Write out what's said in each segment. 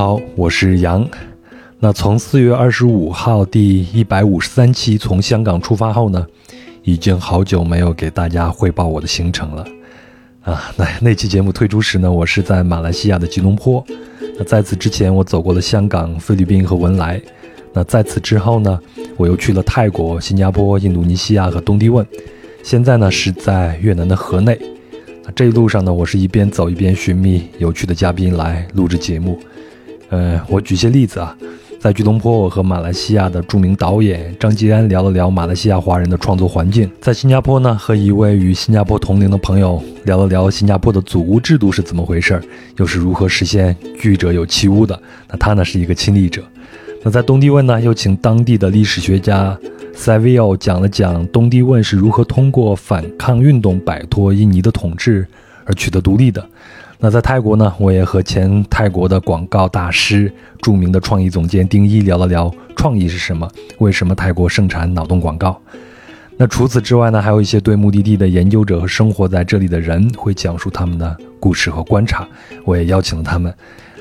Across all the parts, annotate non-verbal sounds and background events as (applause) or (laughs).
好，我是杨。那从四月二十五号第一百五十三期从香港出发后呢，已经好久没有给大家汇报我的行程了啊。那那期节目推出时呢，我是在马来西亚的吉隆坡。那在此之前，我走过了香港、菲律宾和文莱。那在此之后呢，我又去了泰国、新加坡、印度尼西亚和东帝汶。现在呢，是在越南的河内。那这一路上呢，我是一边走一边寻觅有趣的嘉宾来录制节目。呃，我举些例子啊，在吉隆坡，我和马来西亚的著名导演张吉安聊了聊马来西亚华人的创作环境；在新加坡呢，和一位与新加坡同龄的朋友聊了聊新加坡的祖屋制度是怎么回事，又是如何实现居者有其屋的。那他呢是一个亲历者。那在东帝汶呢，又请当地的历史学家 Savio 讲了讲东帝汶是如何通过反抗运动摆脱印尼的统治而取得独立的。那在泰国呢，我也和前泰国的广告大师、著名的创意总监丁一聊了聊创意是什么，为什么泰国盛产脑洞广告。那除此之外呢，还有一些对目的地的研究者和生活在这里的人会讲述他们的故事和观察，我也邀请了他们。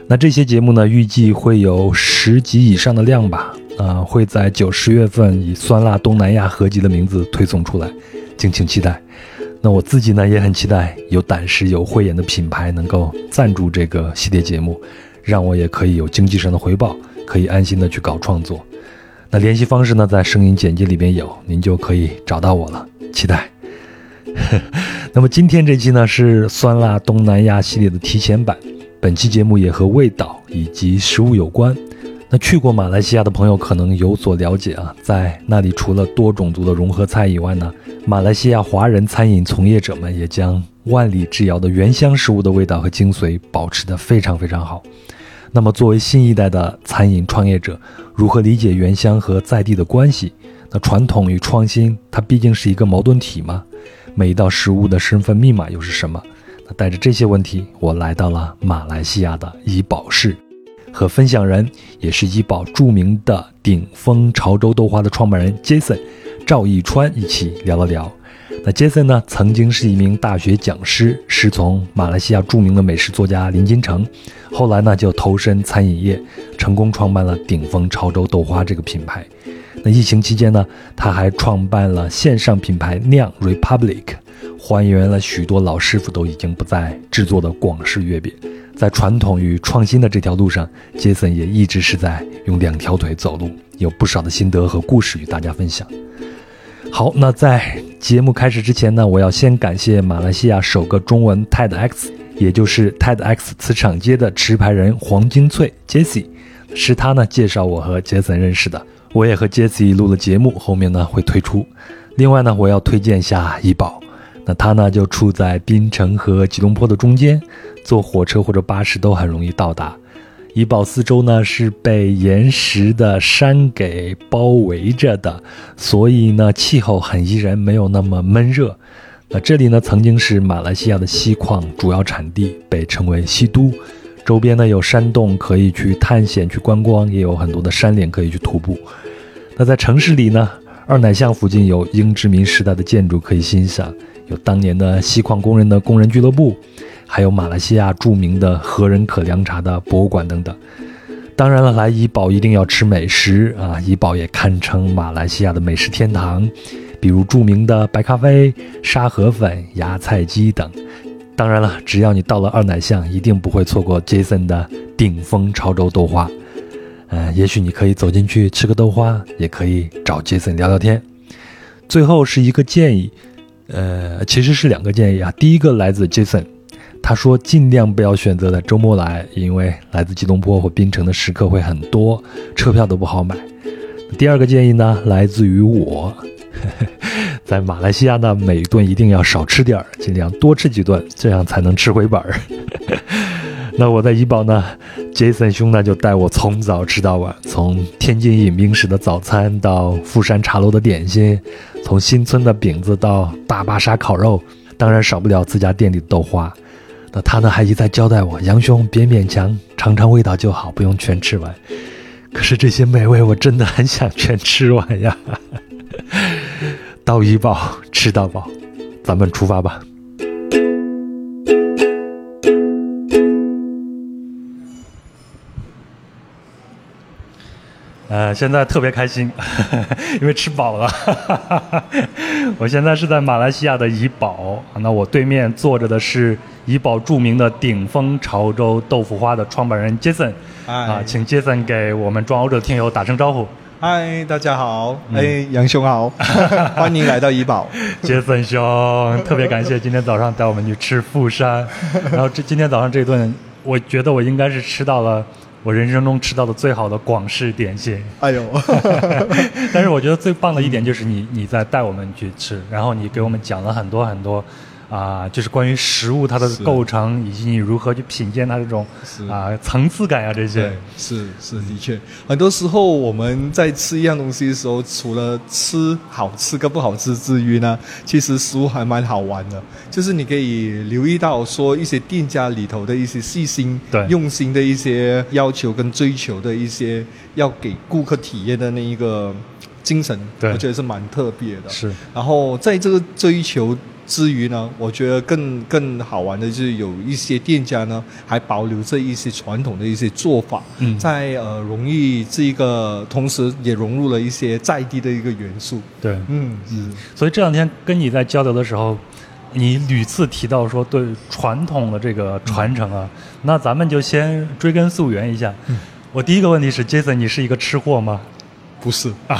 那这些节目呢，预计会有十集以上的量吧，啊，会在九十月份以酸辣东南亚合集的名字推送出来，敬请期待。那我自己呢也很期待有胆识、有慧眼的品牌能够赞助这个系列节目，让我也可以有经济上的回报，可以安心的去搞创作。那联系方式呢，在声音简介里边有，您就可以找到我了。期待。(laughs) 那么今天这期呢是酸辣东南亚系列的提前版，本期节目也和味道以及食物有关。那去过马来西亚的朋友可能有所了解啊，在那里除了多种族的融合菜以外呢，马来西亚华人餐饮从业者们也将万里之遥的原乡食物的味道和精髓保持得非常非常好。那么作为新一代的餐饮创业者，如何理解原乡和在地的关系？那传统与创新，它毕竟是一个矛盾体吗？每一道食物的身份密码又是什么？那带着这些问题，我来到了马来西亚的怡保市。和分享人也是怡宝著名的顶峰潮州豆花的创办人 Jason 赵义川一起聊了聊。那 Jason 呢，曾经是一名大学讲师，师从马来西亚著名的美食作家林金城，后来呢就投身餐饮业，成功创办了顶峰潮州豆花这个品牌。那疫情期间呢，他还创办了线上品牌酿 Republic，还原了许多老师傅都已经不再制作的广式月饼。在传统与创新的这条路上，杰森也一直是在用两条腿走路，有不少的心得和故事与大家分享。好，那在节目开始之前呢，我要先感谢马来西亚首个中文 TEDx，也就是 TEDx 磁场街的持牌人黄金翠 Jesse，是他呢介绍我和杰森认识的。我也和 Jesse 录了节目，后面呢会推出。另外呢，我要推荐一下怡宝，那它呢就处在槟城和吉隆坡的中间。坐火车或者巴士都很容易到达。怡保四周呢是被岩石的山给包围着的，所以呢气候很宜人，没有那么闷热。那这里呢曾经是马来西亚的锡矿主要产地，被称为锡都。周边呢有山洞可以去探险去观光，也有很多的山岭可以去徒步。那在城市里呢，二奶巷附近有英殖民时代的建筑可以欣赏，有当年的锡矿工人的工人俱乐部。还有马来西亚著名的何人可凉茶的博物馆等等。当然了，来怡保一定要吃美食啊！怡保也堪称马来西亚的美食天堂，比如著名的白咖啡、沙河粉、芽菜鸡等。当然了，只要你到了二奶巷，一定不会错过 Jason 的顶峰潮州豆花。嗯，也许你可以走进去吃个豆花，也可以找 Jason 聊聊天。最后是一个建议，呃，其实是两个建议啊。第一个来自 Jason。他说：“尽量不要选择在周末来，因为来自吉隆坡或槟城的食客会很多，车票都不好买。”第二个建议呢，来自于我，(laughs) 在马来西亚呢，每顿一定要少吃点儿，尽量多吃几顿，这样才能吃回本儿。那我在怡保呢，Jason 兄呢就带我从早吃到晚，从天津饮冰室的早餐到富山茶楼的点心，从新村的饼子到大巴沙烤肉，当然少不了自家店里的豆花。那他呢还一再交代我，杨兄别勉强，尝尝味道就好，不用全吃完。可是这些美味我真的很想全吃完呀！到怡保吃到饱，咱们出发吧。呃，现在特别开心，(laughs) 因为吃饱了。(laughs) 我现在是在马来西亚的怡保，那我对面坐着的是怡保著名的顶峰潮州豆腐花的创办人 Jason。啊，请 Jason 给我们装欧洲的听友打声招呼。嗨，大家好，哎，杨兄好，(laughs) 欢迎来到怡宝。Jason 兄，特别感谢今天早上带我们去吃富山，然后这今天早上这顿，我觉得我应该是吃到了。我人生中吃到的最好的广式点心，哎呦！(laughs) 但是我觉得最棒的一点就是你你在带我们去吃，然后你给我们讲了很多很多。啊，就是关于食物它的构成，以及你如何去品鉴它这种啊层次感啊这些。是是，的确，很多时候我们在吃一样东西的时候，除了吃好吃跟不好吃之余呢，其实食物还蛮好玩的。就是你可以留意到说一些店家里头的一些细心、对用心的一些要求跟追求的一些要给顾客体验的那一个精神，我觉得是蛮特别的。是，然后在这个追求。至于呢，我觉得更更好玩的就是有一些店家呢，还保留着一些传统的一些做法，在呃容易这一个，同时也融入了一些在地的一个元素。对，嗯嗯。所以这两天跟你在交流的时候，你屡次提到说对传统的这个传承啊，那咱们就先追根溯源一下。我第一个问题是，Jason，你是一个吃货吗？不是，(laughs) 我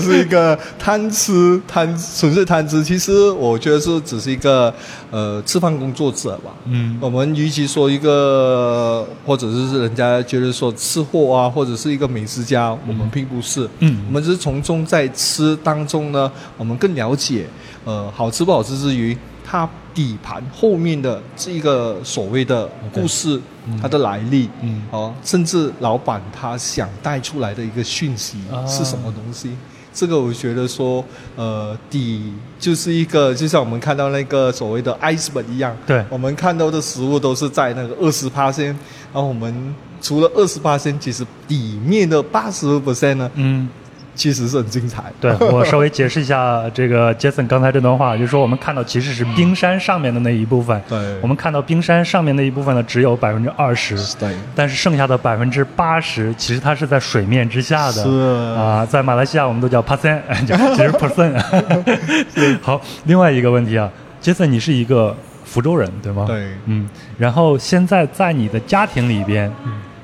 是一个贪吃贪纯粹贪吃。其实我觉得是只是一个呃吃饭工作者吧。嗯，我们与其说一个，或者是人家觉得说吃货啊，或者是一个美食家，我们并不是。嗯，我们只是从中在吃当中呢，我们更了解呃好吃不好吃之余。它底盘后面的这一个所谓的故事，它的来历，哦，甚至老板他想带出来的一个讯息是什么东西？这个我觉得说，呃，底就是一个，就像我们看到那个所谓的 iceberg 一样，对，我们看到的食物都是在那个二十八线，然后我们除了二十八线，其实底面的八十 percent 呢，嗯。其实是很精彩。对我稍微解释一下，这个 Jason 刚才这段话，就是说我们看到其实是冰山上面的那一部分。对。我们看到冰山上面那一部分呢，只有百分之二十。对。但是剩下的百分之八十，其实它是在水面之下的。是。啊，在马来西亚我们都叫 percent，(laughs) 其实 percent。(laughs) 好，另外一个问题啊，Jason，你是一个福州人对吗？对。嗯。然后现在在你的家庭里边。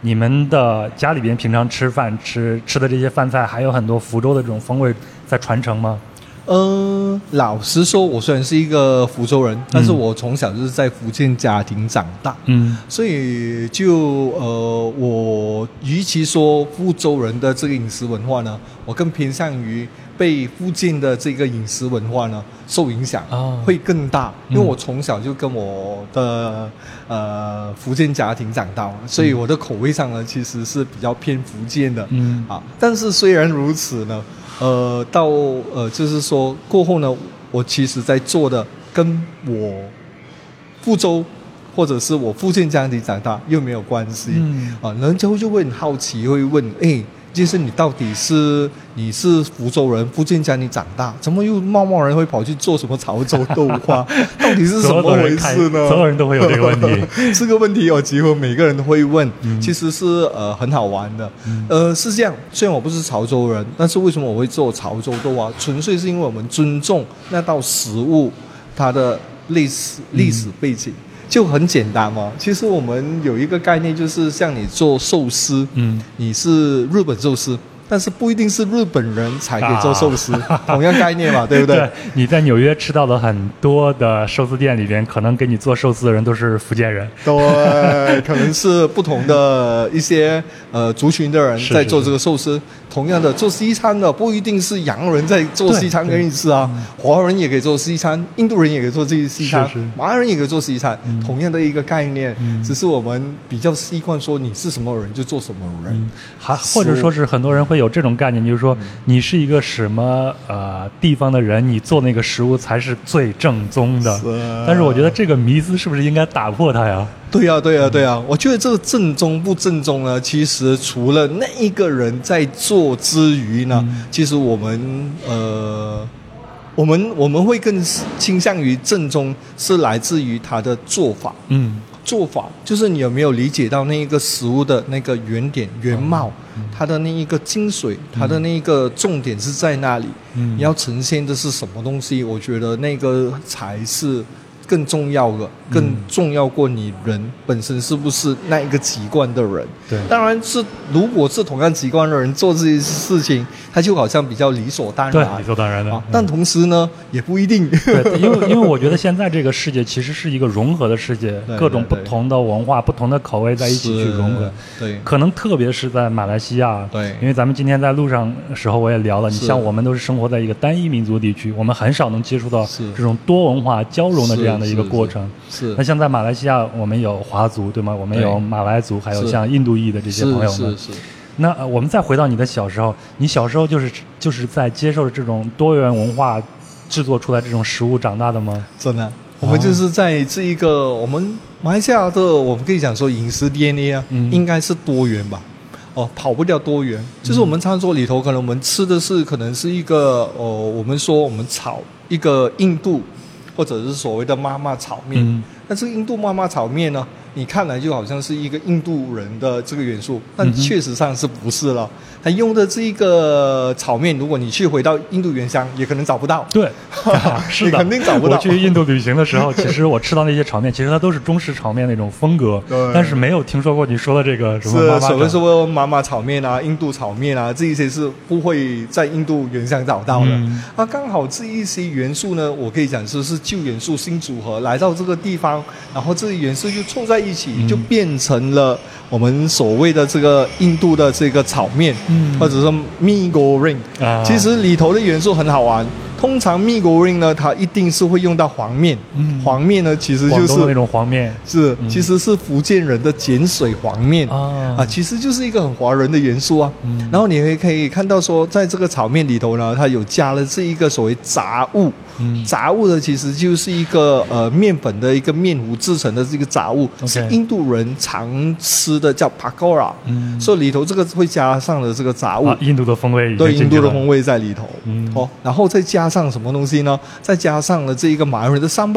你们的家里边平常吃饭吃吃的这些饭菜，还有很多福州的这种风味在传承吗？嗯，老实说，我虽然是一个福州人，但是我从小就是在福建家庭长大，嗯，所以就呃，我与其说福州人的这个饮食文化呢，我更偏向于。被附近的这个饮食文化呢受影响会更大，因为我从小就跟我的呃福建家庭长大，所以我的口味上呢其实是比较偏福建的。嗯啊，但是虽然如此呢，呃，到呃就是说过后呢，我其实在做的跟我福州或者是我福建家庭长大又没有关系。嗯啊，人家就会很好奇，会问哎。就是你到底是你是福州人，福建家里长大，怎么又贸贸然会跑去做什么潮州豆花？(laughs) 到底是什么回事呢？所有人都会有这个问题。(laughs) 这个问题有几乎每个人都会问。其实是呃很好玩的。呃是这样，虽然我不是潮州人，但是为什么我会做潮州豆花？纯粹是因为我们尊重那道食物它的历史历史背景。就很简单嘛，其实我们有一个概念，就是像你做寿司，嗯，你是日本寿司。但是不一定是日本人才可以做寿司，(laughs) (laughs) 同样概念嘛，对不对？你在纽约吃到的很多的寿司店里边，可能给你做寿司的人都是福建人，对，可能是不同的一些呃族群的人在做这个寿司。同样的，做西餐的不一定是洋人在做西餐给你吃啊，华人也可以做西餐，印度人也可以做这些西餐，马来人也可以做西餐，同样的一个概念，只是我们比较习惯说你是什么人就做什么人，还或者说是很多人会有。这种概念，就是说你是一个什么呃地方的人，你做那个食物才是最正宗的。但是我觉得这个迷思是不是应该打破它呀？对呀，对呀，对呀。我觉得这个正宗不正宗呢？其实除了那一个人在做之余呢，其实我们呃，我们我们会更倾向于正宗，是来自于他的做法。嗯。做法，就是你有没有理解到那一个食物的那个原点、原貌，它的那一个精髓，它的那一个重点是在那里？你要呈现的是什么东西？我觉得那个才是。更重要的，更重要过你人本身是不是那一个籍贯的人？对，当然是，如果是同样籍贯的人做这些事情，他就好像比较理所当然，对，理所当然的。但同时呢，也不一定。对，因为因为我觉得 (laughs) 现在这个世界其实是一个融合的世界，各种不同的文化、不同的口味在一起去融合。对，可能特别是在马来西亚。对，因为咱们今天在路上时候我也聊了，你像我们都是生活在一个单一民族地区，我们很少能接触到这种多文化交融的这样的一个过程。是，那像在马来西亚，我们有华族，对吗？我们有马来族，还有像印度裔的这些朋友们。是是。那我们再回到你的小时候，你小时候就是就是在接受这种多元文化制作出来这种食物长大的吗？真的，我们就是在这一个我们马来西亚的，我们可以讲说饮食 DNA 啊，应该是多元吧？哦，跑不掉多元，就是我们餐桌里头，可能我们吃的是可能是一个哦，我们说我们炒一个印度。或者是所谓的妈妈炒面，但是印度妈妈炒面呢？你看来就好像是一个印度人的这个元素，但确实上是不是了？他用的这一个炒面，如果你去回到印度原乡，也可能找不到。对，(laughs) 是的，肯定找不到。我去印度旅行的时候，(laughs) 其实我吃到那些炒面，其实它都是中式炒面那种风格，但是没有听说过你说的这个什么妈妈。所谓说妈妈炒面啊，印度炒面啊，这一些是不会在印度原乡找到的。啊，刚好这一些元素呢，我可以讲说是旧元素新组合来到这个地方，然后这些元素就凑在。一起就变成了我们所谓的这个印度的这个炒面，或者说 mee goreng。其实里头的元素很好玩。通常 mee goreng 呢，它一定是会用到黄面。黄面呢，其实就是那种黄面，是其实是福建人的碱水黄面啊，啊，其实就是一个很华人的元素啊。然后你也可以看到说，在这个炒面里头呢，它有加了这一个所谓杂物。杂物呢，其实就是一个呃面粉的一个面糊制成的这个杂物，是印度人常吃的叫 pakora，所以里头这个会加上了这个杂物，印度的风味，对印度的风味在里头。哦，然后再加上什么东西呢？再加上了这一个马来人的三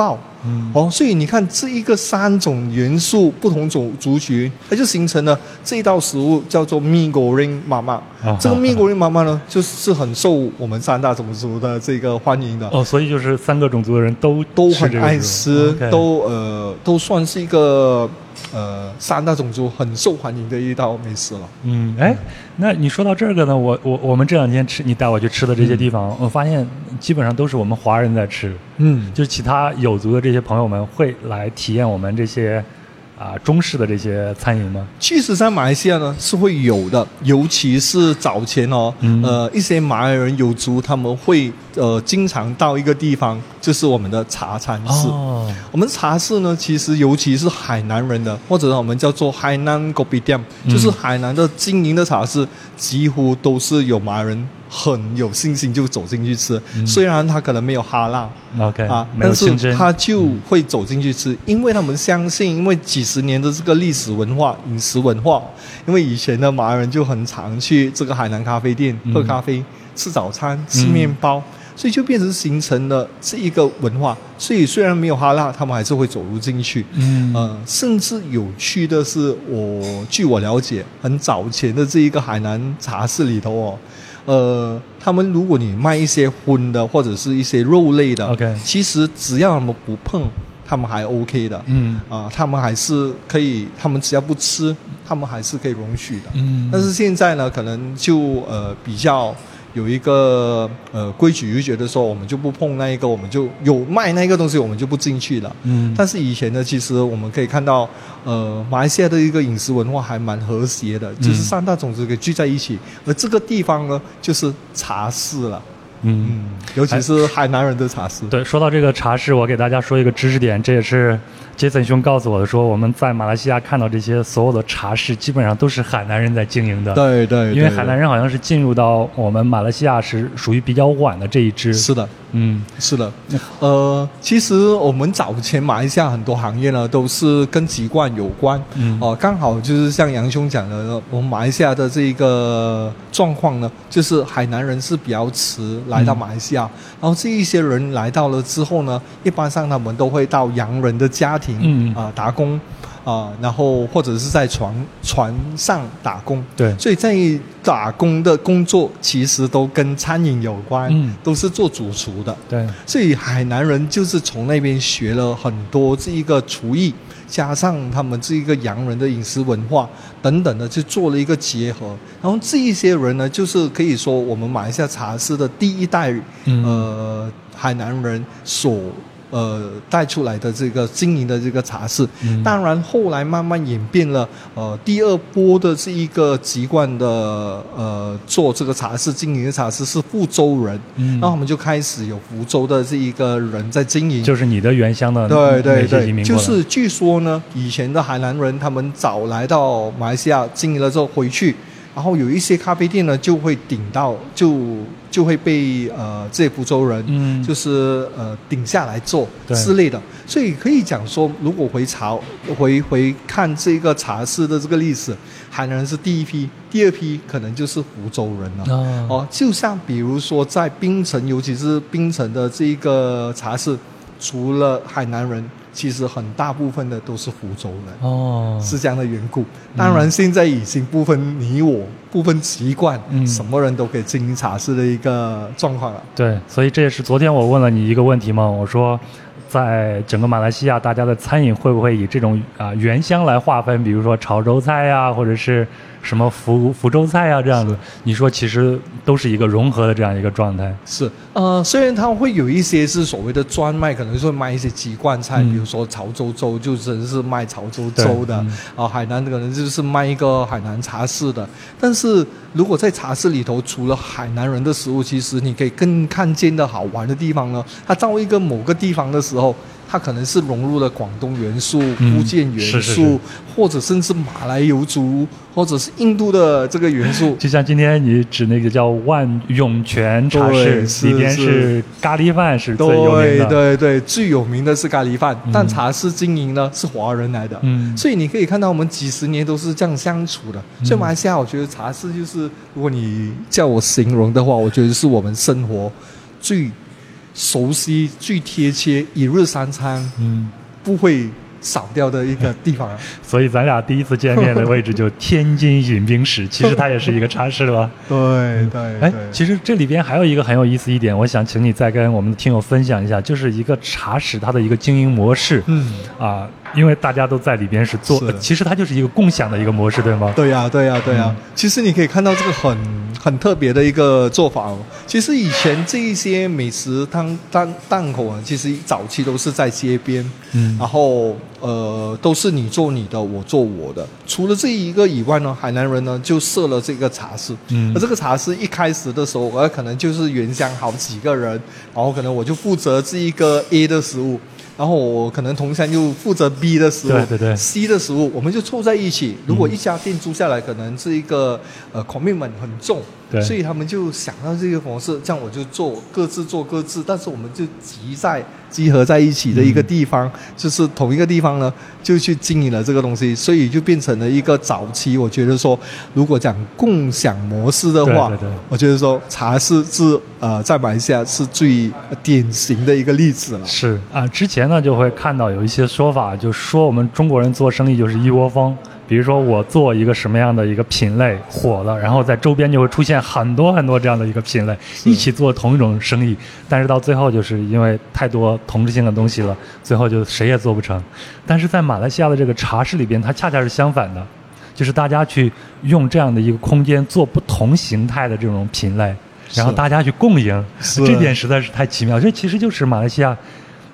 宝。哦，所以你看这一个三种元素不同种族群，它就形成了这一道食物叫做 mee goreng 妈妈。这个 mee goreng 妈妈呢，就是很受我们三大种族的这个欢迎的。哦，所以就是三个种族的人都都很爱吃，都呃都算是一个。呃，三大种族很受欢迎的一道美食了。嗯，哎，那你说到这个呢，我我我们这两天吃，你带我去吃的这些地方，我发现基本上都是我们华人在吃。嗯，就是其他有族的这些朋友们会来体验我们这些。啊，中式的这些餐饮吗？其实，在马来西亚呢是会有的，尤其是早前哦，呃，一些马来人有族他们会呃经常到一个地方，就是我们的茶餐室。哦，我们茶室呢，其实尤其是海南人的，或者我们叫做海南狗比店，就是海南的经营的茶室，几乎都是有马来人。很有信心就走进去吃，虽然他可能没有哈辣，OK 啊，但是他就会走进去吃，因为他们相信，因为几十年的这个历史文化、饮食文化，因为以前的马来人就很常去这个海南咖啡店喝咖啡、吃早餐、吃面包，所以就变成形成了这一个文化。所以虽然没有哈辣，他们还是会走入进去。嗯，呃，甚至有趣的是，我据我了解，很早前的这一个海南茶室里头哦。呃，他们如果你卖一些荤的或者是一些肉类的，OK，其实只要他们不碰，他们还 OK 的，嗯，啊，他们还是可以，他们只要不吃，他们还是可以容许的，嗯，但是现在呢，可能就呃比较。有一个呃规矩，就觉得说我们就不碰那一个，我们就有卖那个东西，我们就不进去了。嗯。但是以前呢，其实我们可以看到，呃，马来西亚的一个饮食文化还蛮和谐的，就是三大种族给聚在一起，而这个地方呢，就是茶室了。嗯。尤其是海南人的茶室。对，说到这个茶室，我给大家说一个知识点，这也是。杰森兄告诉我的说，我们在马来西亚看到这些所有的茶室，基本上都是海南人在经营的。对对，因为海南人好像是进入到我们马来西亚是属于比较晚的这一支。是的，嗯，是的。呃，其实我们早前马来西亚很多行业呢，都是跟籍贯有关。嗯。哦，刚好就是像杨兄讲的，我们马来西亚的这一个状况呢，就是海南人是比较迟来到马来西亚，然后这一些人来到了之后呢，一般上他们都会到洋人的家庭。嗯。啊，打工，啊，然后或者是在船船上打工，对，所以在打工的工作其实都跟餐饮有关，嗯，都是做主厨的，对，所以海南人就是从那边学了很多这一个厨艺，加上他们这一个洋人的饮食文化等等的，就做了一个结合，然后这一些人呢，就是可以说我们马来西亚茶室的第一代，呃，海南人所。呃，带出来的这个经营的这个茶室，当然后来慢慢演变了。呃，第二波的这一个籍贯的呃做这个茶室经营的茶室是福州人，然后我们就开始有福州的这一个人在经营，就是你的原乡的对对对，就是据说呢，以前的海南人他们早来到马来西亚经营了之后回去。然后有一些咖啡店呢，就会顶到，就就会被呃这些福州人，嗯，就是呃顶下来做之类的。所以可以讲说，如果回潮回回看这个茶室的这个历史，海南人是第一批，第二批可能就是福州人了。哦，就像比如说在槟城，尤其是槟城的这一个茶室，除了海南人。其实很大部分的都是福州人哦，是这样的缘故。当然，现在已经不分你我，不分籍贯，嗯，什么人都可以经营茶室的一个状况了。对，所以这也是昨天我问了你一个问题嘛，我说。在整个马来西亚，大家的餐饮会不会以这种啊原乡来划分？比如说潮州菜呀，或者是什么福福州菜啊这样子？你说其实都是一个融合的这样一个状态。是，呃，虽然它会有一些是所谓的专卖，可能说卖一些籍贯菜，比如说潮州粥就真是卖潮州粥的，啊，海南可能就是卖一个海南茶室的。但是如果在茶室里头，除了海南人的食物，其实你可以更看见的好玩的地方呢，它到一个某个地方的时候。它可能是融入了广东元素、福建元素，或者甚至马来游族，或者是印度的这个元素。(laughs) 就像今天你指那个叫万涌泉茶室，里边是咖喱饭是最有名的。对对对，最有名的是咖喱饭，但茶室经营呢是华人来的。嗯，所以你可以看到我们几十年都是这样相处的。所以马来西亚，我觉得茶室就是，如果你叫我形容的话，我觉得是我们生活最。熟悉最贴切一日三餐，嗯，不会少掉的一个地方。所以咱俩第一次见面的位置就天津饮冰室，(laughs) 其实它也是一个茶室吧？对对。哎，其实这里边还有一个很有意思一点，我想请你再跟我们的听友分享一下，就是一个茶室它的一个经营模式。嗯啊。因为大家都在里边是做，其实它就是一个共享的一个模式，对吗？对呀，对呀，对呀。其实你可以看到这个很很特别的一个做法哦。其实以前这一些美食摊档档口啊，其实早期都是在街边，嗯，然后呃都是你做你的，我做我的。除了这一个以外呢，海南人呢就设了这个茶室，嗯，而这个茶室一开始的时候，我可能就是原乡好几个人，然后可能我就负责这一个 A 的食物。然后我可能同乡就负责 B 的食物，对对对，C 的食物，我们就凑在一起。如果一家店租下来，可能是一个呃 commitment 很重，所以他们就想到这个模式，这样我就做各自做各自，但是我们就集在集合在一起的一个地方，就是同一个地方呢，就去经营了这个东西，所以就变成了一个早期。我觉得说，如果讲共享模式的话，我觉得说茶是是呃在马来西亚是最典型的一个例子了。是啊，之前。呢，就会看到有一些说法，就说我们中国人做生意就是一窝蜂。比如说我做一个什么样的一个品类火了，然后在周边就会出现很多很多这样的一个品类，一起做同一种生意。但是到最后就是因为太多同质性的东西了，最后就谁也做不成。但是在马来西亚的这个茶室里边，它恰恰是相反的，就是大家去用这样的一个空间做不同形态的这种品类，然后大家去共赢，这点实在是太奇妙。这其实就是马来西亚。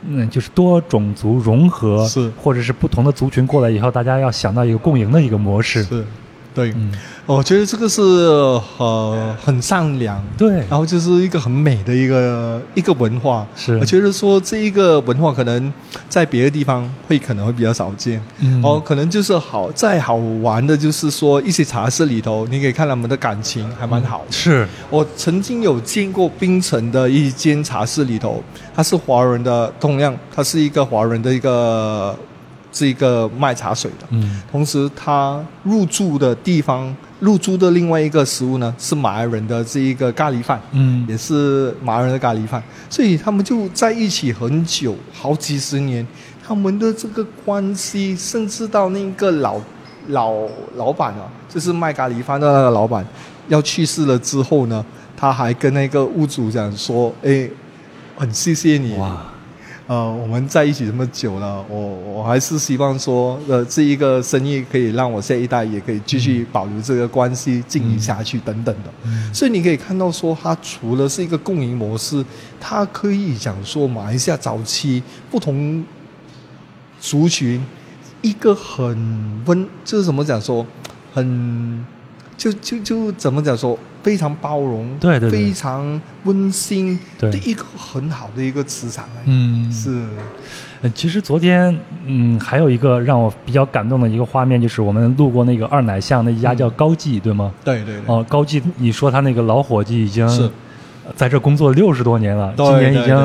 嗯，就是多种族融合，是或者是不同的族群过来以后，大家要想到一个共赢的一个模式。是，对，嗯。我觉得这个是呃很善良，对，然后就是一个很美的一个一个文化。是，我觉得说这一个文化可能在别的地方会可能会比较少见。嗯，哦，可能就是好再好玩的，就是说一些茶室里头，你可以看他们的感情还蛮好。是我曾经有见过槟城的一间茶室里头，它是华人的，同样它是一个华人的一个是一个卖茶水的。嗯，同时他入住的地方。入住的另外一个食物呢，是马来人的这一个咖喱饭，嗯，也是马来人的咖喱饭，所以他们就在一起很久，好几十年。他们的这个关系，甚至到那个老老老板啊，就是卖咖喱饭的那个老板，要去世了之后呢，他还跟那个屋主讲说：“哎，很谢谢你。”哇。呃，我们在一起这么久了，我我还是希望说，呃，这一个生意可以让我下一代也可以继续保留这个关系经营下去等等的。所以你可以看到说，它除了是一个共赢模式，它可以讲说马来西亚早期不同族群一个很温，就是怎么讲说，很就就就怎么讲说。非常包容，对对，非常温馨对一个很好的一个磁场。嗯，是。其实昨天，嗯，还有一个让我比较感动的一个画面，就是我们路过那个二奶巷那一家叫高记，对吗？对对对。哦，高记，你说他那个老伙计已经在这工作六十多年了，今年已经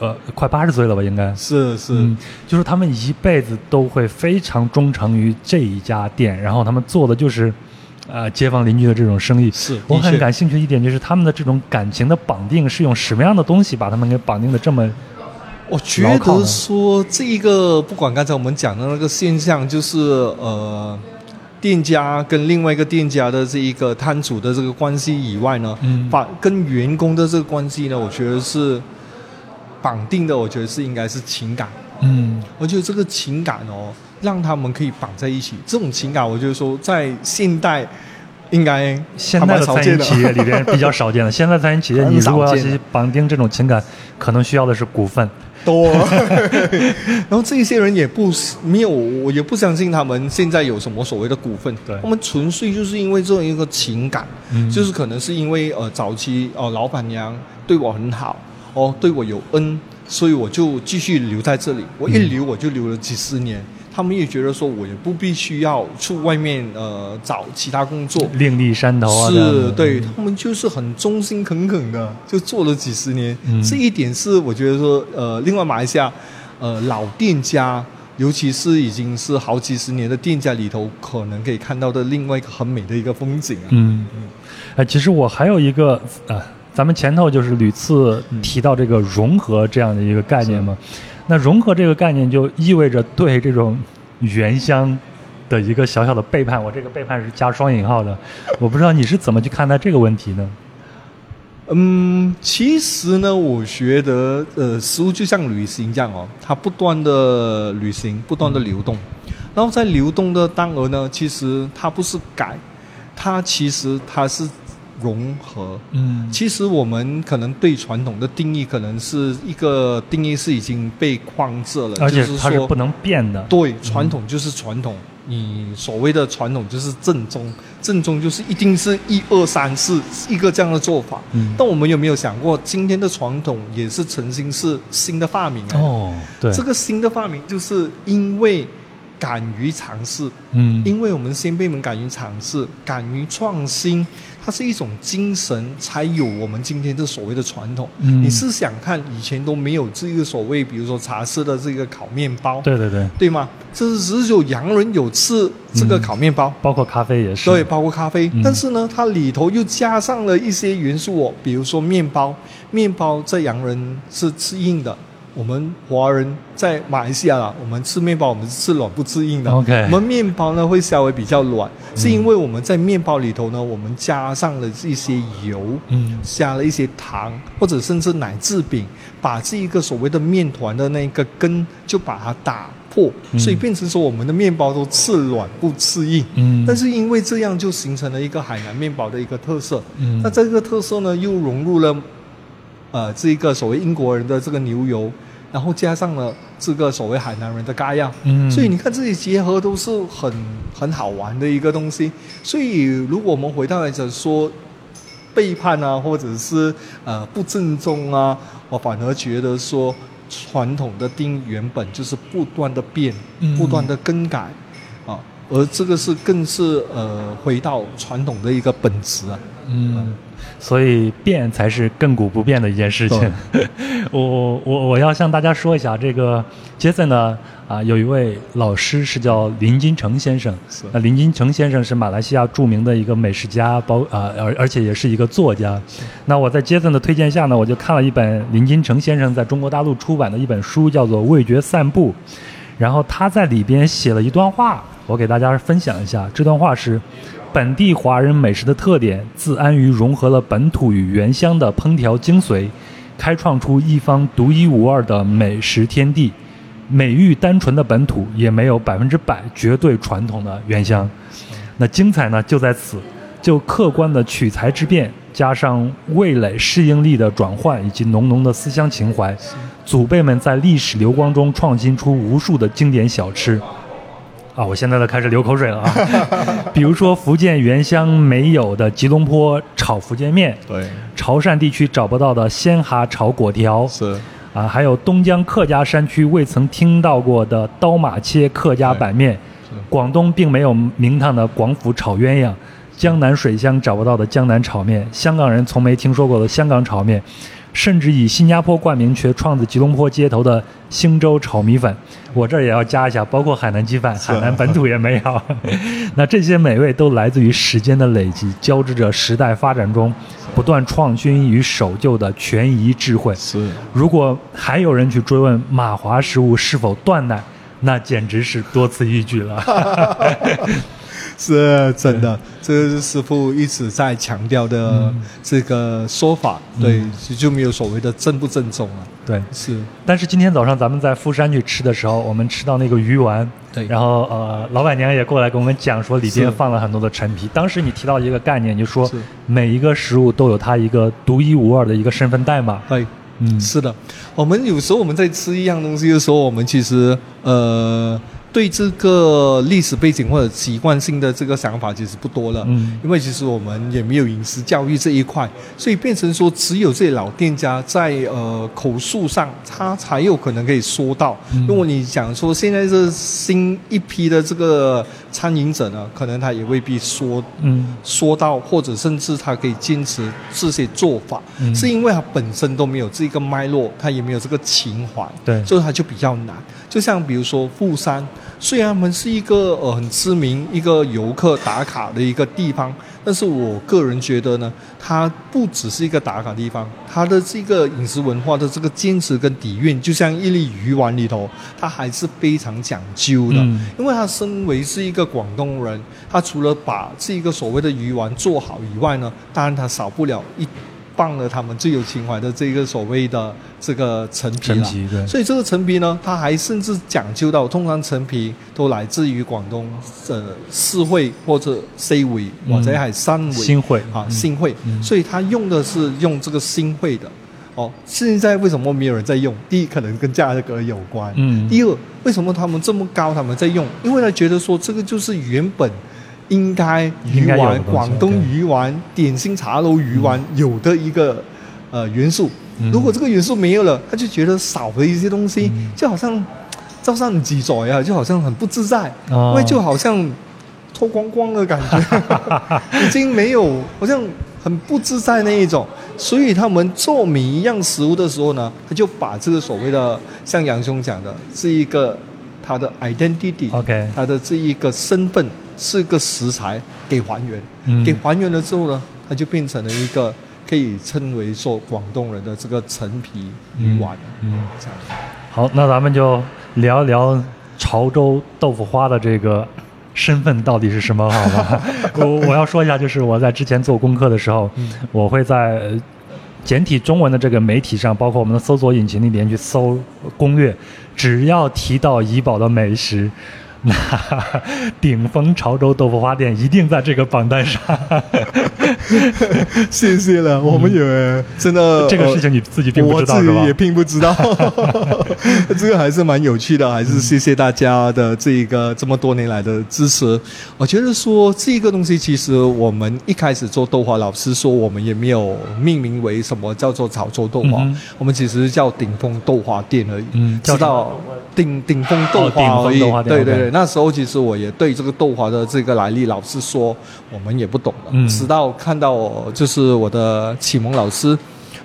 呃快八十岁了吧？应该是是，就是他们一辈子都会非常忠诚于这一家店，然后他们做的就是。啊，街坊邻居的这种生意，是我很感兴趣一点，就是他们的这种感情的绑定是用什么样的东西把他们给绑定的这么？我觉得说这一个，不管刚才我们讲的那个现象，就是呃，店家跟另外一个店家的这一个摊主的这个关系以外呢，嗯，把跟员工的这个关系呢，我觉得是绑定的，我觉得是应该是情感，嗯，我觉得这个情感哦。让他们可以绑在一起，这种情感，我就是说，在现代应该现在的餐饮企业里边比较少见了。现在餐饮企业，你如果要去绑定这种情感，可能需要的是股份 (laughs) 多。然后这些人也不没有，我也不相信他们现在有什么所谓的股份。对，他们纯粹就是因为这样一个情感，就是可能是因为呃早期哦老板娘对我很好，哦对我有恩，所以我就继续留在这里。我一留我就留了几十年。他们也觉得说，我也不必须要去外面呃找其他工作，另立山头啊。是，对他们就是很忠心耿耿的，就做了几十年。这一点是我觉得说，呃，另外马来西亚呃老店家，尤其是已经是好几十年的店家里头，可能可以看到的另外一个很美的一个风景啊。嗯嗯。哎，其实我还有一个呃，咱们前头就是屡次提到这个融合这样的一个概念嘛。那融合这个概念就意味着对这种原乡的一个小小的背叛。我这个背叛是加双引号的。我不知道你是怎么去看待这个问题呢？嗯，其实呢，我觉得呃，食物就像旅行一样哦，它不断的旅行，不断的流动。然后在流动的当额呢，其实它不是改，它其实它是。融合，嗯，其实我们可能对传统的定义，可能是一个定义是已经被框着了，而且它是不能变的。对，传统就是传统，你所谓的传统就是正宗，正宗就是一定是一二三四一个这样的做法。嗯，但我们有没有想过，今天的传统也是曾经是新的发明啊？哦，对，这个新的发明就是因为敢于尝试，嗯，因为我们先辈们敢于尝试，敢于创新。它是一种精神，才有我们今天这所谓的传统。你是想看以前都没有这个所谓，比如说茶室的这个烤面包，对对对，对吗？这是只有洋人有吃这个烤面包，包括咖啡也是。对，包括咖啡。但是呢，它里头又加上了一些元素哦，比如说面包，面包在洋人是吃硬的。我们华人在马来西亚啦，我们吃面包，我们是吃软不吃硬的。OK，我们面包呢会稍微比较软，是因为我们在面包里头呢，我们加上了一些油，嗯，加了一些糖，或者甚至奶制品，把这一个所谓的面团的那个根就把它打破，所以变成说我们的面包都吃软不吃硬。嗯，但是因为这样就形成了一个海南面包的一个特色。嗯，那这个特色呢又融入了。呃，这一个所谓英国人的这个牛油，然后加上了这个所谓海南人的嘎样，嗯，所以你看这些结合都是很很好玩的一个东西。所以如果我们回到来讲说背叛啊，或者是呃不正宗啊，我反而觉得说传统的定原本就是不断的变，不断的更改啊，而这个是更是呃回到传统的一个本质啊，嗯。所以变才是亘古不变的一件事情。(laughs) 我我我要向大家说一下，这个杰森呢啊，有一位老师是叫林金城先生。那林金城先生是马来西亚著名的一个美食家，包啊而而且也是一个作家。那我在杰森的推荐下呢，我就看了一本林金城先生在中国大陆出版的一本书，叫做《味觉散步》。然后他在里边写了一段话，我给大家分享一下。这段话是：本地华人美食的特点，自安于融合了本土与原乡的烹调精髓，开创出一方独一无二的美食天地。美誉单纯的本土，也没有百分之百绝对传统的原乡。那精彩呢，就在此，就客观的取材之变，加上味蕾适应力的转换，以及浓浓的思乡情怀。祖辈们在历史流光中创新出无数的经典小吃，啊，我现在都开始流口水了啊！(laughs) 比如说福建原乡没有的吉隆坡炒福建面，对，潮汕地区找不到的鲜蛤炒粿条，是啊，还有东江客家山区未曾听到过的刀马切客家板面，广东并没有名堂的广府炒鸳鸯，江南水乡找不到的江南炒面，香港人从没听说过的香港炒面。甚至以新加坡冠名却创自吉隆坡街头的星洲炒米粉，我这儿也要加一下，包括海南鸡饭，海南本土也没有。(laughs) 那这些美味都来自于时间的累积，交织着时代发展中不断创新与守旧的权宜智慧。是，如果还有人去追问马华食物是否断奶，那简直是多此一举了。(laughs) (laughs) 是真的，这是师傅一直在强调的这个说法，对，就没有所谓的正不正宗了。对，是。但是今天早上咱们在富山去吃的时候，我们吃到那个鱼丸，对，然后呃，老板娘也过来跟我们讲说里边放了很多的陈皮。当时你提到一个概念，就说每一个食物都有它一个独一无二的一个身份代码。对，嗯，是的。我们有时候我们在吃一样东西的时候，我们其实呃。对这个历史背景或者习惯性的这个想法其实不多了，嗯，因为其实我们也没有饮食教育这一块，所以变成说只有这些老店家在呃口述上，他才有可能可以说到。如果你讲说现在这新一批的这个餐饮者呢，可能他也未必说，嗯，说到或者甚至他可以坚持这些做法，是因为他本身都没有这个脉络，他也没有这个情怀，对，所以他就比较难。就像比如说富山。虽然我们是一个呃很知名一个游客打卡的一个地方，但是我个人觉得呢，它不只是一个打卡地方，它的这个饮食文化的这个坚持跟底蕴，就像一粒鱼丸里头，它还是非常讲究的。嗯。因为他身为是一个广东人，他除了把这个所谓的鱼丸做好以外呢，当然他少不了一。放了他们最有情怀的这个所谓的这个陈皮了，所以这个陈皮呢，它还甚至讲究到，通常陈皮都来自于广东呃四会或者 C 尾或者还三尾新会啊新会，所以它用的是用这个新会的。哦，现在为什么没有人在用？第一，可能跟价格有关；嗯，第二，为什么他们这么高，他们在用？因为他觉得说这个就是原本。应该鱼丸，广东鱼丸、点心茶楼鱼丸有的一个呃元素。如果这个元素没有了，他就觉得少了一些东西，就好像照上几爪呀，就好像很不自在，因为就好像脱光光的感觉，(laughs) 已经没有，好像很不自在那一种。所以他们做每一样食物的时候呢，他就把这个所谓的像杨兄讲的，是一个他的 identity，OK，他的这一个身份。是个食材给还原，给还原了之后呢，它就变成了一个可以称为说广东人的这个陈皮鱼丸。嗯，这样。好，那咱们就聊一聊潮州豆腐花的这个身份到底是什么，(laughs) 好吧？我我要说一下，就是我在之前做功课的时候，我会在简体中文的这个媒体上，包括我们的搜索引擎里面去搜攻略，只要提到怡宝的美食。(laughs) 那顶峰潮州豆腐花店一定在这个榜单上。(laughs) 谢谢了，我们也真的这个事情你自己并不知道是吧？也并不知道，(laughs) 这个还是蛮有趣的，还是谢谢大家的这个这么多年来的支持。我觉得说这个东西，其实我们一开始做豆花，老师说我们也没有命名为什么叫做潮州豆花，我们其实叫顶峰豆花店而已。嗯，知道顶顶峰豆花而已。对对对。那时候其实我也对这个豆花的这个来历，老实说我们也不懂的。直到看到就是我的启蒙老师，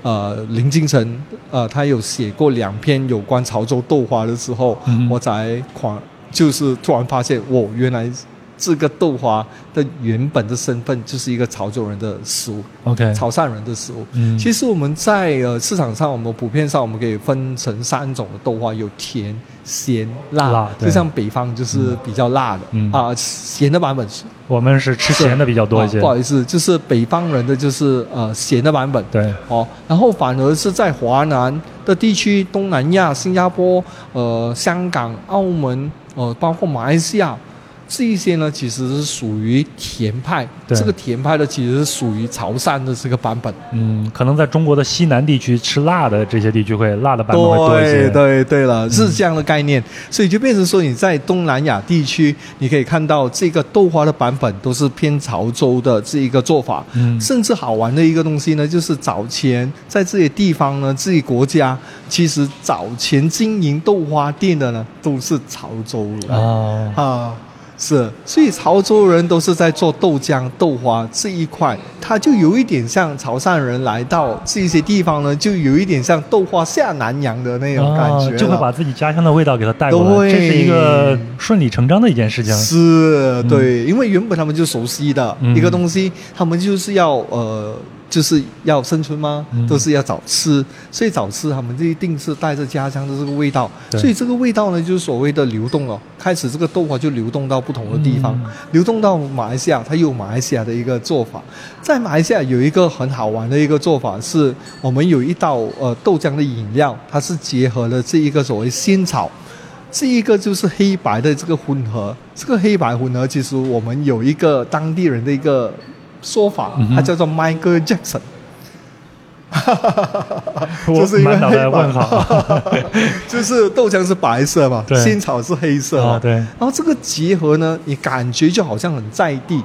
呃，林金城，呃，他有写过两篇有关潮州豆花的时候，我才狂就是突然发现，哦，原来这个豆花的原本的身份就是一个潮州人的食物，OK，潮汕人的食物。嗯，其实我们在呃市场上，我们普遍上我们可以分成三种的豆花，有甜、咸、辣。就像北方就是比较辣的，嗯啊，咸的版本是。我们是吃咸的比较多一些。不好意思，就是北方人的就是呃咸的版本。对，哦，然后反而是在华南的地区，东南亚、新加坡、呃香港、澳门，呃包括马来西亚。这一些呢，其实是属于甜派。这个甜派呢其实是属于潮汕的这个版本。嗯，可能在中国的西南地区吃辣的这些地区会辣的版本会多一些。对对对了，是这样的概念。所以就变成说，你在东南亚地区，你可以看到这个豆花的版本都是偏潮州的这一个做法。嗯，甚至好玩的一个东西呢，就是早前在这些地方呢，自己国家其实早前经营豆花店的呢，都是潮州人啊啊。是，所以潮州人都是在做豆浆、豆花这一块，它就有一点像潮汕人来到这些地方呢，就有一点像豆花下南洋的那种感觉，就会把自己家乡的味道给它带过来，这是一个顺理成章的一件事情。是，对，因为原本他们就熟悉的一个东西，他们就是要呃。就是要生存吗？都是要找吃，所以找吃他们就一定是带着家乡的这个味道，所以这个味道呢，就是所谓的流动了。开始这个豆花就流动到不同的地方，流动到马来西亚，它有马来西亚的一个做法。在马来西亚有一个很好玩的一个做法，是我们有一道呃豆浆的饮料，它是结合了这一个所谓仙草，这一个就是黑白的这个混合。这个黑白混合其实我们有一个当地人的一个。说法，他叫做 Michael Jackson，(laughs) 就是满脑袋问号，(laughs) 就是豆浆是白色嘛，(laughs) 仙草是黑色嘛，对，然后这个结合呢，你感觉就好像很在地。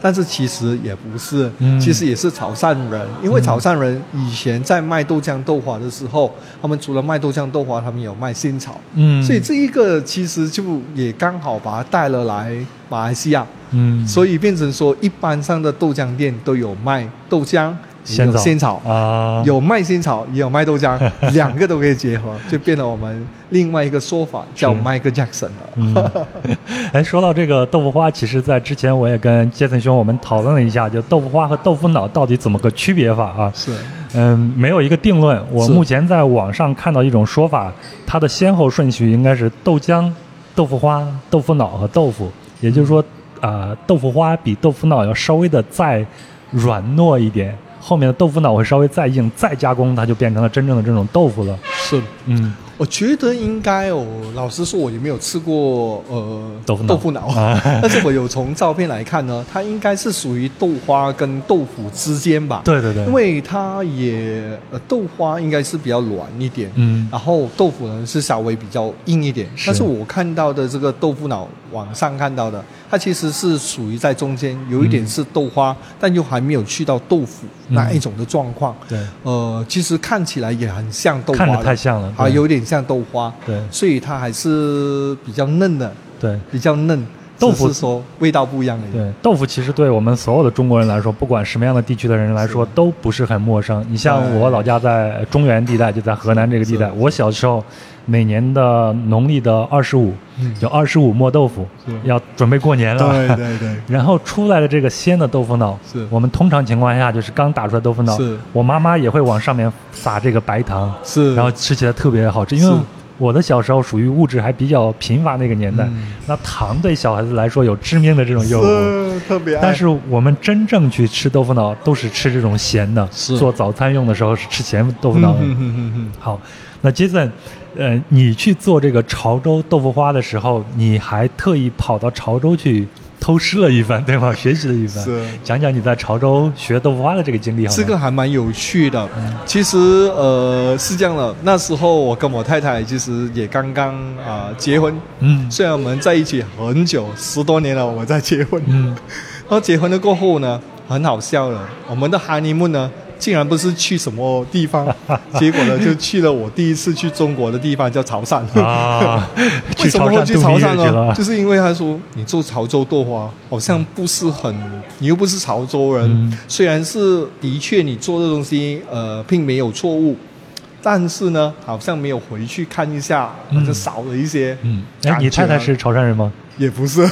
但是其实也不是，其实也是潮汕人，因为潮汕人以前在卖豆浆豆花的时候，他们除了卖豆浆豆花，他们有卖仙草，嗯，所以这一个其实就也刚好把它带了来马来西亚，嗯，所以变成说一般上的豆浆店都有卖豆浆。仙草，仙草啊，有卖仙草，也有卖豆浆，(laughs) 两个都可以结合，就变了我们另外一个说法，叫 Michael Jackson 了。(laughs) 哎，说到这个豆腐花，其实，在之前我也跟杰森兄我们讨论了一下，就豆腐花和豆腐脑到底怎么个区别法啊？是，嗯，没有一个定论。我目前在网上看到一种说法，它的先后顺序应该是豆浆、豆腐花、豆腐脑和豆腐，也就是说，啊，豆腐花比豆腐脑要稍微的再软糯一点。后面的豆腐脑会稍微再硬，再加工，它就变成了真正的这种豆腐了。是，嗯。我觉得应该哦，老实说，我也没有吃过呃豆腐豆腐脑，(laughs) 但是我有从照片来看呢，它应该是属于豆花跟豆腐之间吧？对对对，因为它也呃豆花应该是比较软一点，嗯，然后豆腐呢是稍微比较硬一点，但是我看到的这个豆腐脑，网上看到的，它其实是属于在中间，有一点是豆花，但又还没有去到豆腐那一种的状况。对，呃，其实看起来也很像豆花，看太像了，啊，有点。像豆花，对，所以它还是比较嫩的，对，比较嫩。豆腐是说味道不一样的，对，豆腐其实对我们所有的中国人来说，不管什么样的地区的人来说，都不是很陌生。你像我老家在中原地带，就在河南这个地带，我小时候每年的农历的二十五，有二十五磨豆腐，要准备过年了，对对对。(laughs) 然后出来的这个鲜的豆腐脑，是。我们通常情况下就是刚打出来豆腐脑，是。我妈妈也会往上面撒这个白糖，是，然后吃起来特别好吃，因为。我的小时候属于物质还比较贫乏那个年代，那糖对小孩子来说有致命的这种诱惑，特别。但是我们真正去吃豆腐脑，都是吃这种咸的。做早餐用的时候是吃咸豆腐脑。好，那杰森，呃，你去做这个潮州豆腐花的时候，你还特意跑到潮州去。偷师了一番，对吗？学习了一番，是讲讲你在潮州学豆腐花的这个经历这个还蛮有趣的。其实呃是这样的，那时候我跟我太太其实也刚刚啊结婚。嗯，虽然我们在一起很久，十多年了，我们在结婚。嗯，然后结婚了过后呢，很好笑了，我们的 honeymoon 呢。竟然不是去什么地方，(laughs) 结果呢就去了我第一次去中国的地方，叫潮汕。啊，(laughs) 为什么会去潮汕呢？就是因为他说你做潮州豆花好像不是很，你又不是潮州人，虽然是的确你做的东西呃并没有错误，但是呢，好像没有回去看一下，好像少了一些。嗯，哎，你太太是潮汕人吗？也不是，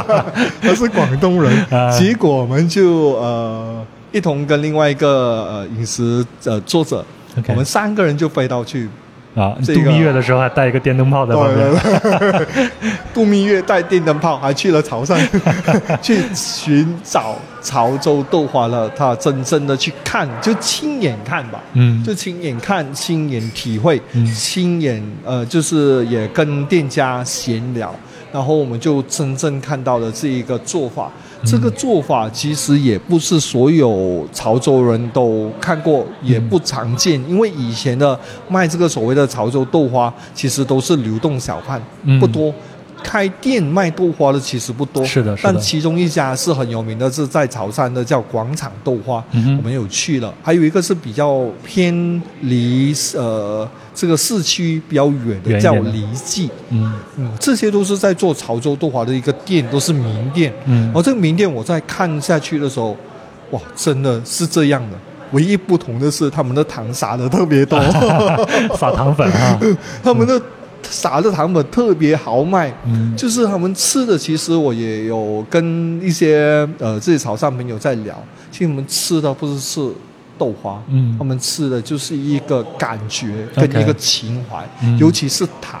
(laughs) 他是广东人。结果我们就呃一同跟另外一个呃饮食呃作者，我们三个人就飞到去。啊，度蜜月的时候还带一个电灯泡在旁边。(laughs) 度蜜月带电灯泡，还去了潮汕，(laughs) 去寻找潮州豆花了。他真正的去看，就亲眼看吧。嗯，就亲眼看，亲眼体会，亲眼呃，就是也跟店家闲聊，然后我们就真正看到了这一个做法。这个做法其实也不是所有潮州人都看过，也不常见。因为以前的卖这个所谓的潮州豆花，其实都是流动小贩，不多。开店卖豆花的其实不多，是的，但其中一家是很有名的，是在潮汕的，叫广场豆花，我们有去了。还有一个是比较偏离呃这个市区比较远的，叫黎记，嗯嗯，这些都是在做潮州豆花的一个店，都是名店。嗯，而这个名店我在看下去的时候，哇，真的是这样的。唯一不同的是，他们的糖撒的特别多，(laughs) 撒糖粉啊，(laughs) 他们的。撒的糖粉特别豪迈，嗯，就是他们吃的，其实我也有跟一些呃自己潮汕朋友在聊，其实我们吃的不是吃豆花，嗯，他们吃的就是一个感觉跟一个情怀，尤其是糖。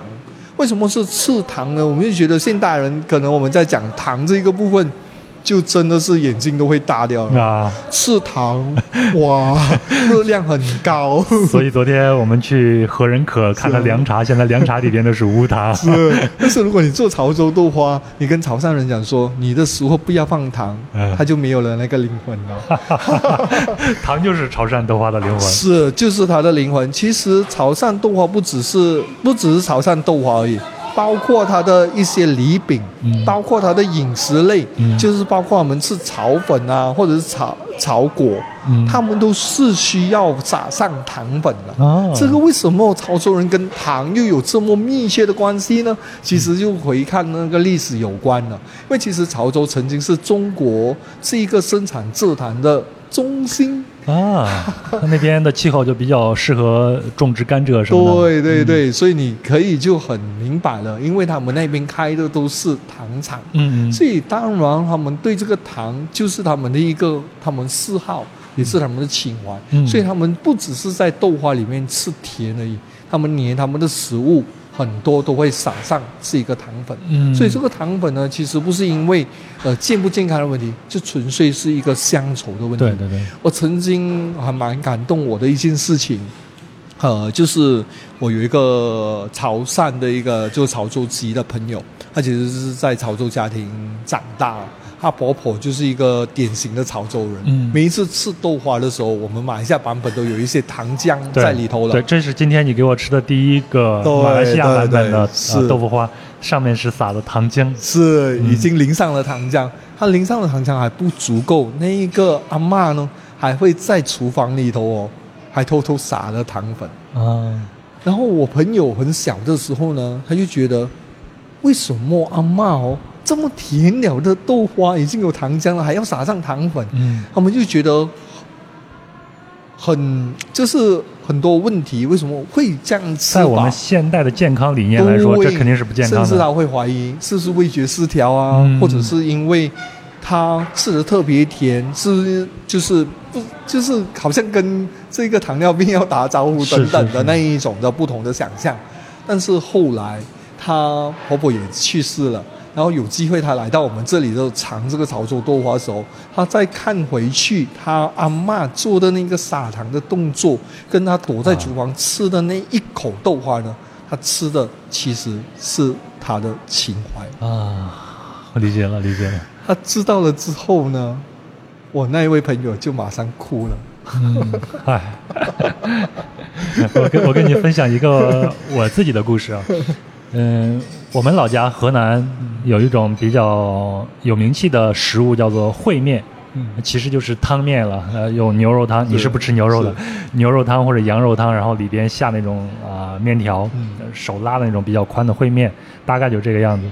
为什么是吃糖呢？我们就觉得现代人可能我们在讲糖这一个部分。就真的是眼睛都会大掉啊！吃糖哇，(laughs) 热量很高。所以昨天我们去何仁可看了凉茶，现在凉茶里边都是无糖。(laughs) 是，但是如果你做潮州豆花，你跟潮汕人讲说你的时候不要放糖，它就没有了那个灵魂了。(laughs) 糖就是潮汕豆花的灵魂。是，就是它的灵魂。其实潮汕豆花不只是不只是潮汕豆花而已。包括它的一些礼饼，包括它的饮食类，就是包括我们吃炒粉啊，或者是炒炒果，他们都是需要撒上糖粉的。这个为什么潮州人跟糖又有这么密切的关系呢？其实就回看那个历史有关了，因为其实潮州曾经是中国是一个生产蔗糖的中心。啊，那边的气候就比较适合种植甘蔗，是吗？对对对，所以你可以就很明白了，因为他们那边开的都是糖厂，嗯嗯，所以当然他们对这个糖就是他们的一个他们嗜好，也是他们的情怀，嗯所以他们不只是在豆花里面吃甜而已，他们连他们的食物。很多都会撒上是一个糖粉，嗯，所以这个糖粉呢，其实不是因为呃健不健康的问题，就纯粹是一个乡愁的问题。对对对，我曾经还蛮感动我的一件事情，呃，就是我有一个潮汕的一个就潮州籍的朋友，他其实是在潮州家庭长大。她婆婆就是一个典型的潮州人。嗯，每一次吃豆花的时候，我们马来西亚版本都有一些糖浆在里头了。对，这是今天你给我吃的第一个马来西亚版本的豆腐花，上面是撒的糖浆，是已经淋上了糖浆。它淋上的糖浆还不足够，那一个阿妈呢，还会在厨房里头哦，还偷偷撒了糖粉啊。然后我朋友很小的时候呢，他就觉得，为什么阿妈哦？这么甜了的豆花已经有糖浆了，还要撒上糖粉，嗯，他们就觉得很就是很多问题，为什么会这样吃？在我们现代的健康理念来说，这肯定是不健康的。甚至他会怀疑是不是味觉失调啊，或者是因为他吃的特别甜，是就是不就是好像跟这个糖尿病要打招呼等等的那一种的不同的想象。但是后来，她婆婆也去世了。然后有机会，他来到我们这里的尝这个潮州豆花的时候，他再看回去他阿妈做的那个撒糖的动作，跟他躲在厨房吃的那一口豆花呢，他吃的其实是他的情怀啊！我理解了，理解了。他知道了之后呢，我那一位朋友就马上哭了。嗯，哎，(laughs) 我跟我跟你分享一个我自己的故事啊。嗯，我们老家河南有一种比较有名气的食物，叫做烩面，嗯，其实就是汤面了，呃，用牛肉汤，你是不吃牛肉的，牛肉汤或者羊肉汤，然后里边下那种啊面条，手拉的那种比较宽的烩面，大概就这个样子。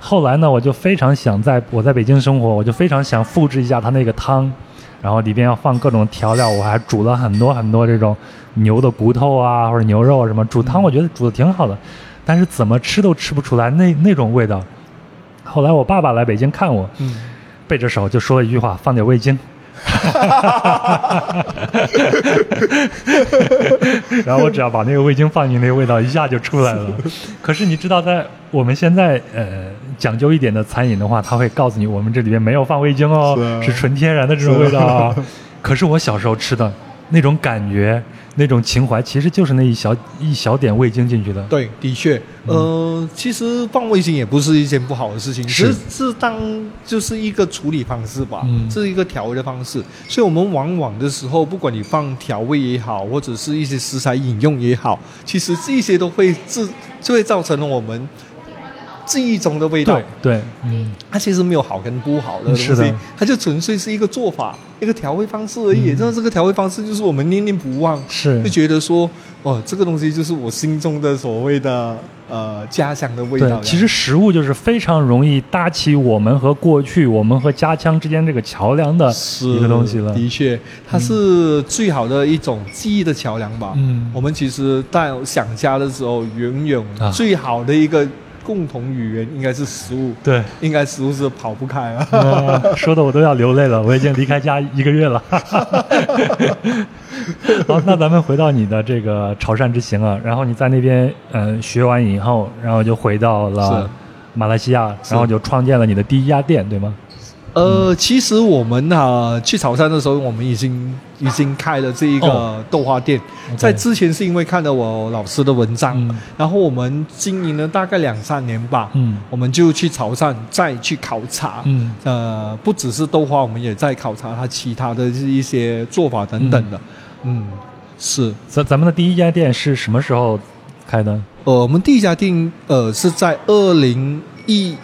后来呢，我就非常想在我在北京生活，我就非常想复制一下它那个汤。然后里边要放各种调料，我还煮了很多很多这种牛的骨头啊或者牛肉什么煮汤，我觉得煮的挺好的，但是怎么吃都吃不出来那那种味道。后来我爸爸来北京看我，背着手就说了一句话：“放点味精。(laughs) ”然后我只要把那个味精放进，那个味道一下就出来了。可是你知道，在我们现在呃讲究一点的餐饮的话，他会告诉你，我们这里边没有放味精哦，是纯天然的这种味道。可是我小时候吃的那种感觉。那种情怀其实就是那一小一小点味精进去的。对，的确，呃，其实放味精也不是一件不好的事情，是是当就是一个处理方式吧，嗯，是一个调味的方式。所以我们往往的时候，不管你放调味也好，或者是一些食材饮用也好，其实这些都会自就会造成了我们。记忆中的味道，对，嗯，它其实没有好跟不好的东西，它就纯粹是一个做法，一个调味方式而已。那这个调味方式就是我们念念不忘，是就觉得说，哦，这个东西就是我心中的所谓的呃家乡的味道。其实食物就是非常容易搭起我们和过去、我们和家乡之间这个桥梁的一个东西了。的确，它是最好的一种记忆的桥梁吧。嗯，我们其实在想家的时候，永远最好的一个。共同语言应该是食物，对，应该食物是跑不开啊。(laughs) 说的我都要流泪了，我已经离开家一个月了。(laughs) 好，那咱们回到你的这个潮汕之行啊，然后你在那边嗯学完以后，然后就回到了马来西亚，然后就创建了你的第一家店，对吗？呃，其实我们哈去潮汕的时候，我们已经已经开了这一个豆花店。在之前是因为看了我老师的文章，然后我们经营了大概两三年吧。嗯，我们就去潮汕再去考察。嗯，呃，不只是豆花，我们也在考察它其他的一些做法等等的。嗯，是。咱咱们的第一家店是什么时候开的？呃，我们第一家店呃是在二零一。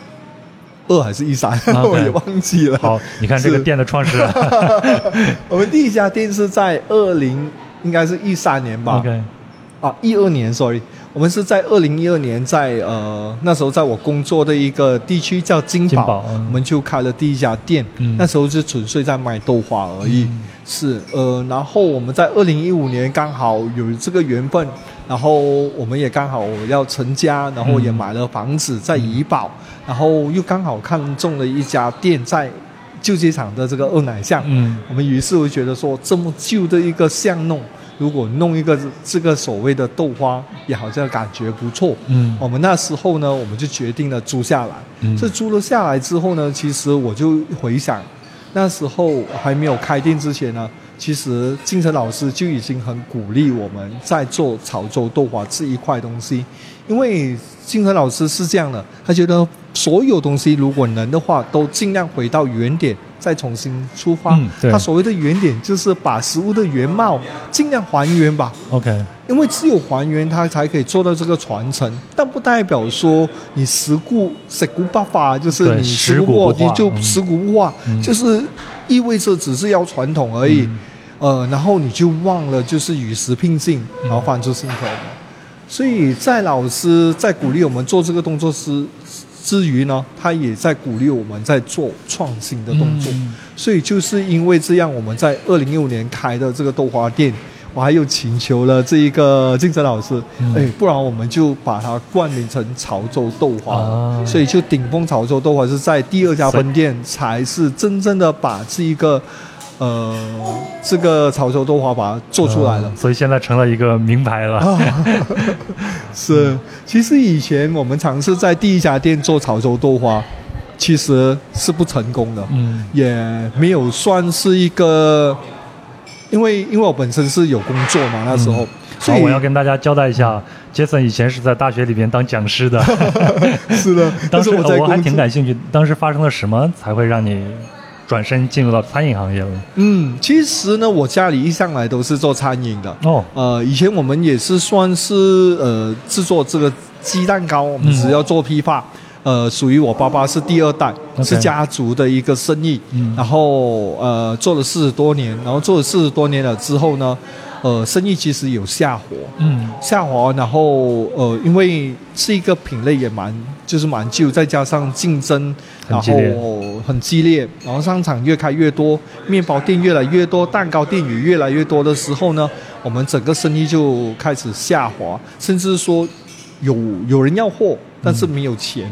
二还是一三，(laughs) 我也忘记了。好，你看这个店的创始人。(laughs) 我们第一家店是在二零，应该是一三年吧。OK，啊，一二年，sorry，我们是在二零一二年，在呃那时候在我工作的一个地区叫金宝，我们就开了第一家店。那时候是纯粹在卖豆花而已。是，呃，然后我们在二零一五年刚好有这个缘分，然后我们也刚好要成家，然后也买了房子在怡保。然后又刚好看中了一家店在旧街场的这个二奶巷，嗯，我们于是会觉得说这么旧的一个巷弄，如果弄一个这个所谓的豆花，也好像感觉不错，嗯，我们那时候呢，我们就决定了租下来。这租了下来之后呢，其实我就回想，那时候还没有开店之前呢，其实金城老师就已经很鼓励我们在做潮州豆花这一块东西，因为金城老师是这样的，他觉得。所有东西如果能的话，都尽量回到原点，再重新出发。他所谓的原点，就是把食物的原貌尽量还原吧。OK，因为只有还原，它才可以做到这个传承。但不代表说你食故食古不化，就是你食古过你就食古不化，就是意味着只是要传统而已。呃，然后你就忘了就是与时并进，然后换出新口。所以在老师在鼓励我们做这个动作时。之余呢，他也在鼓励我们在做创新的动作，所以就是因为这样，我们在二零一五年开的这个豆花店，我还有请求了这一个竞争老师，哎，不然我们就把它冠名成潮州豆花，所以就顶峰潮州豆花是在第二家分店才是真正的把这一个。呃，这个潮州豆花把它做出来了，所以现在成了一个名牌了。(laughs) 是，其实以前我们尝试在第一家店做潮州豆花，其实是不成功的，嗯，也没有算是一个，因为因为我本身是有工作嘛，那时候，所以我要跟大家交代一下，杰森以前是在大学里边当讲师的，(laughs) 是的，当时我还挺感兴趣，当时发生了什么才会让你？转身进入到餐饮行业了。嗯，其实呢，我家里一向来都是做餐饮的。哦，呃，以前我们也是算是呃制作这个鸡蛋糕，我们只要做批发。呃，属于我爸爸是第二代，是家族的一个生意。嗯，然后呃做了四十多年，然后做了四十多年了之后呢，呃，生意其实有下滑，嗯，下滑，然后呃，因为是一个品类也蛮就是蛮旧，再加上竞争，然后很激烈，然后商场越开越多，面包店越来越多，蛋糕店也越来越多的时候呢，我们整个生意就开始下滑，甚至说有有人要货，但是没有钱，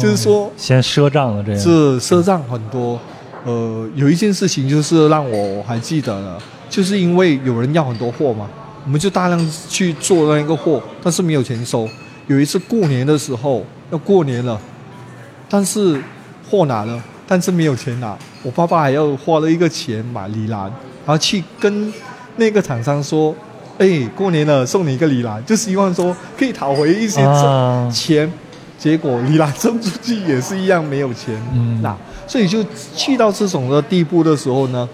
就是说先赊账了这样，是赊账很多。呃，有一件事情就是让我还记得了，就是因为有人要很多货嘛，我们就大量去做那一个货，但是没有钱收。有一次过年的时候要过年了，但是货拿了，但是没有钱拿。我爸爸还要花了一个钱买李兰，然后去跟那个厂商说：“哎，过年了，送你一个李兰，就希望说可以讨回一些钱。”结果李兰送出去也是一样没有钱拿。所以就去到这种的地步的时候呢，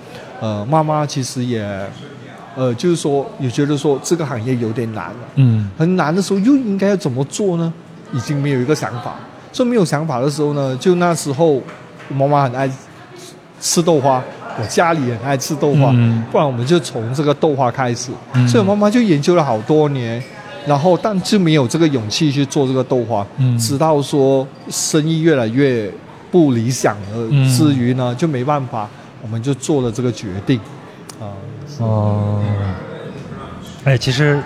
呃，妈妈其实也，呃，就是说也觉得说这个行业有点难了，嗯，很难的时候又应该要怎么做呢？已经没有一个想法，所以没有想法的时候呢，就那时候妈妈很爱吃豆花，我家里很爱吃豆花，不然我们就从这个豆花开始，所以妈妈就研究了好多年，然后但就没有这个勇气去做这个豆花，嗯。直到说生意越来越。不理想的之余呢，就没办法，我们就做了这个决定，啊，哦，哎，其实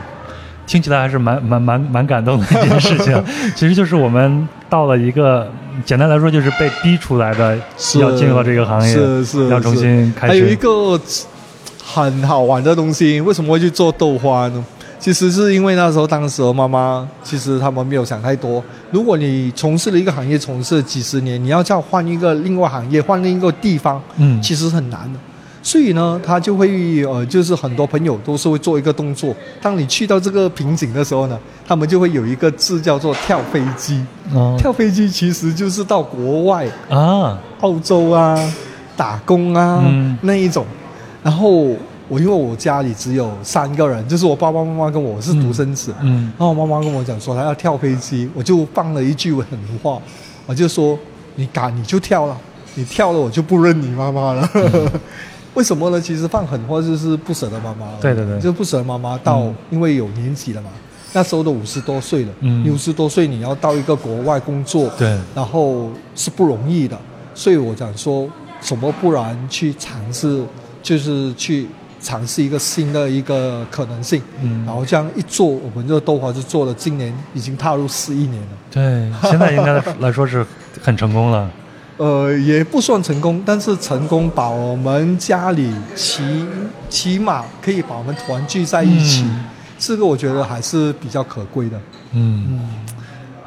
听起来还是蛮蛮蛮蛮感动的一件事情。(laughs) 其实就是我们到了一个，简单来说就是被逼出来的，要进入到这个行业，是是，要重新开始。还有一个很好玩的东西，为什么会去做豆花呢？其实是因为那时候，当时妈妈其实他们没有想太多。如果你从事了一个行业，从事几十年，你要叫换一个另外行业，换另一个地方，嗯，其实很难的。所以呢，他就会呃，就是很多朋友都是会做一个动作。当你去到这个瓶颈的时候呢，他们就会有一个字叫做跳飞机。跳飞机其实就是到国外啊，澳洲啊，打工啊那一种，然后。我因为我家里只有三个人，就是我爸爸妈妈跟我是独生子，嗯，然后我妈妈跟我讲说她要跳飞机，我就放了一句狠话，我就说你敢你就跳了，你跳了我就不认你妈妈了。(laughs) 为什么呢？其实放狠话就是不舍得妈妈，对对对，就不舍得妈妈到，因为有年纪了嘛，那时候都五十多岁了，嗯，五十多岁你要到一个国外工作，对，然后是不容易的，所以我想说什么不然去尝试，就是去。尝试一个新的一个可能性，嗯，然后这样一做，我们这个豆花就做了，今年已经踏入十一年了。对，(laughs) 现在应该来说是很成功了。呃，也不算成功，但是成功把我们家里起起码可以把我们团聚在一起，这个我觉得还是比较可贵的。嗯嗯，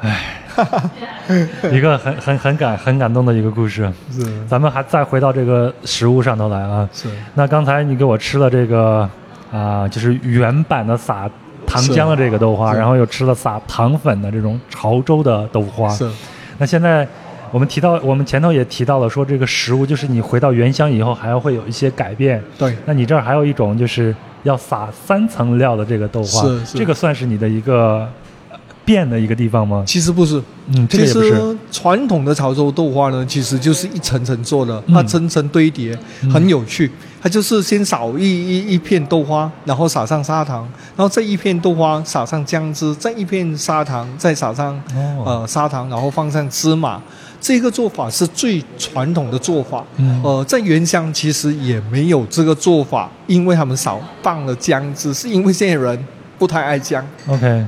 唉。(laughs) 一个很很很感很感动的一个故事。是，咱们还再回到这个食物上头来啊。是。那刚才你给我吃了这个啊，就是原版的撒糖浆的这个豆花，然后又吃了撒糖粉的这种潮州的豆花。是。那现在我们提到，我们前头也提到了，说这个食物就是你回到原乡以后，还要会有一些改变。对。那你这儿还有一种就是要撒三层料的这个豆花，是是。这个算是你的一个。变的一个地方吗？其实不是，嗯，其实传统的潮州豆花呢，其实就是一层层做的，它层层堆叠，很有趣。它就是先撒一一一片豆花，然后撒上砂糖，然后这一片豆花撒上姜汁，再一片砂糖，再撒上呃砂糖，然后放上芝麻。这个做法是最传统的做法。呃，在原乡其实也没有这个做法，因为他们少放了姜汁，是因为现在人不太爱姜。OK。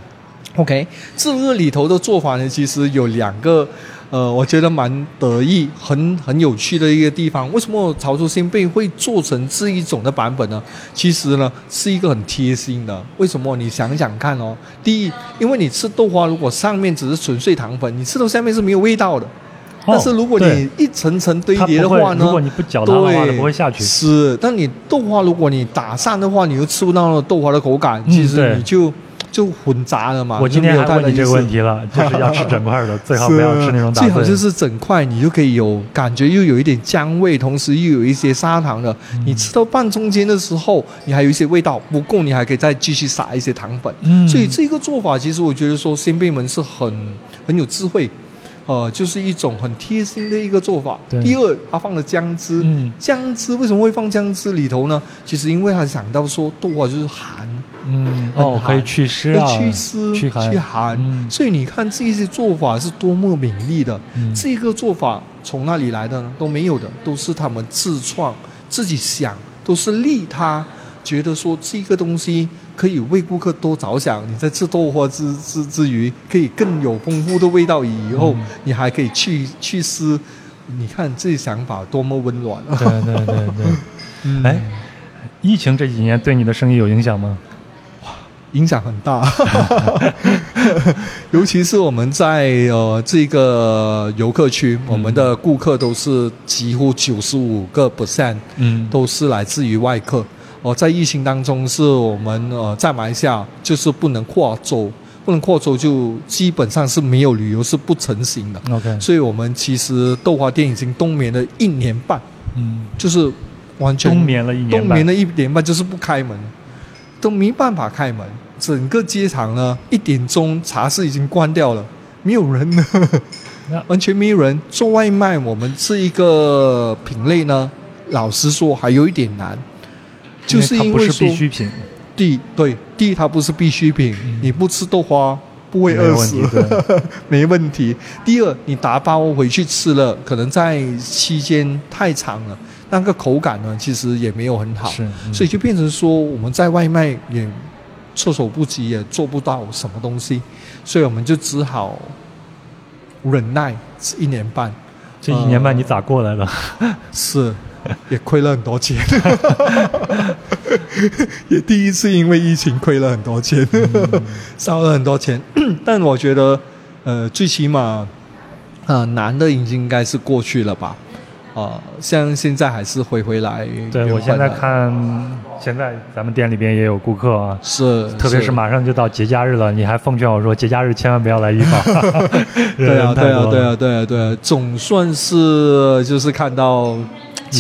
OK，这个里头的做法呢，其实有两个，呃，我觉得蛮得意、很很有趣的一个地方。为什么潮州鲜贝会做成这一种的版本呢？其实呢，是一个很贴心的。为什么？你想想看哦。第一，因为你吃豆花，如果上面只是纯粹糖粉，你吃到下面是没有味道的。但是如果你一层层堆叠的话呢，如果你不搅它的话，它不会下去。是，但你豆花如果你打散的话，你又吃不到豆花的口感。其实你就。就混杂了嘛？我今天还问你这个问题了，(laughs) 就是要吃整块的，(laughs) 最好不要吃那种。最好就是整块，你就可以有感觉，又有一点姜味，同时又有一些砂糖的。你吃到半中间的时候，你还有一些味道不够，你还可以再继续撒一些糖粉。嗯，所以这个做法其实我觉得说，先辈们是很很有智慧。呃，就是一种很贴心的一个做法。第二，他放了姜汁，姜汁为什么会放姜汁里头呢？其实因为他想到说豆花就是寒，嗯，哦，可以祛湿啊，祛湿、驱寒。所以你看这些做法是多么美丽的。这个做法从哪里来的呢？都没有的，都是他们自创、自己想，都是利他。觉得说这个东西可以为顾客多着想，你在吃豆花之之之余，可以更有丰富的味道。以后你还可以去去湿，你看这些想法多么温暖啊！对对对对，(laughs) 哎，疫情这几年对你的生意有影响吗？哇，影响很大，(laughs) 尤其是我们在呃这个游客区，我们的顾客都是几乎九十五个 percent，嗯，都是来自于外客。哦，在疫情当中，是我们呃在马来西亚就是不能跨州，不能跨州就基本上是没有旅游是不成型的。OK，所以我们其实豆花店已经冬眠了一年半，嗯，就是完全冬眠了一年，冬眠了一年半就是不开门，都没办法开门。整个街场呢，一点钟茶室已经关掉了，没有人了，(laughs) 完全没有人做外卖。我们这一个品类呢，老实说还有一点难。就是因为说，第一对第一它不是必需品，你不吃豆花不会饿死，(laughs) 没问题。第二，你打包回去吃了，可能在期间太长了，那个口感呢，其实也没有很好，是所以就变成说我们在外卖也措手不及，也做不到什么东西，所以我们就只好忍耐一年半。这一年半你咋过来的？是。(laughs) 也亏了很多钱，(laughs) 也第一次因为疫情亏了很多钱，烧了很多钱。(coughs) 但我觉得，呃，最起码，呃，难的已经应该是过去了吧。啊，像现在还是回回来。对我现在看，现在咱们店里边也有顾客啊，是，特别是马上就到节假日了，你还奉劝我说节假日千万不要来医保。(laughs) 对啊，对啊，对啊，对啊，对啊，总算是就是看到。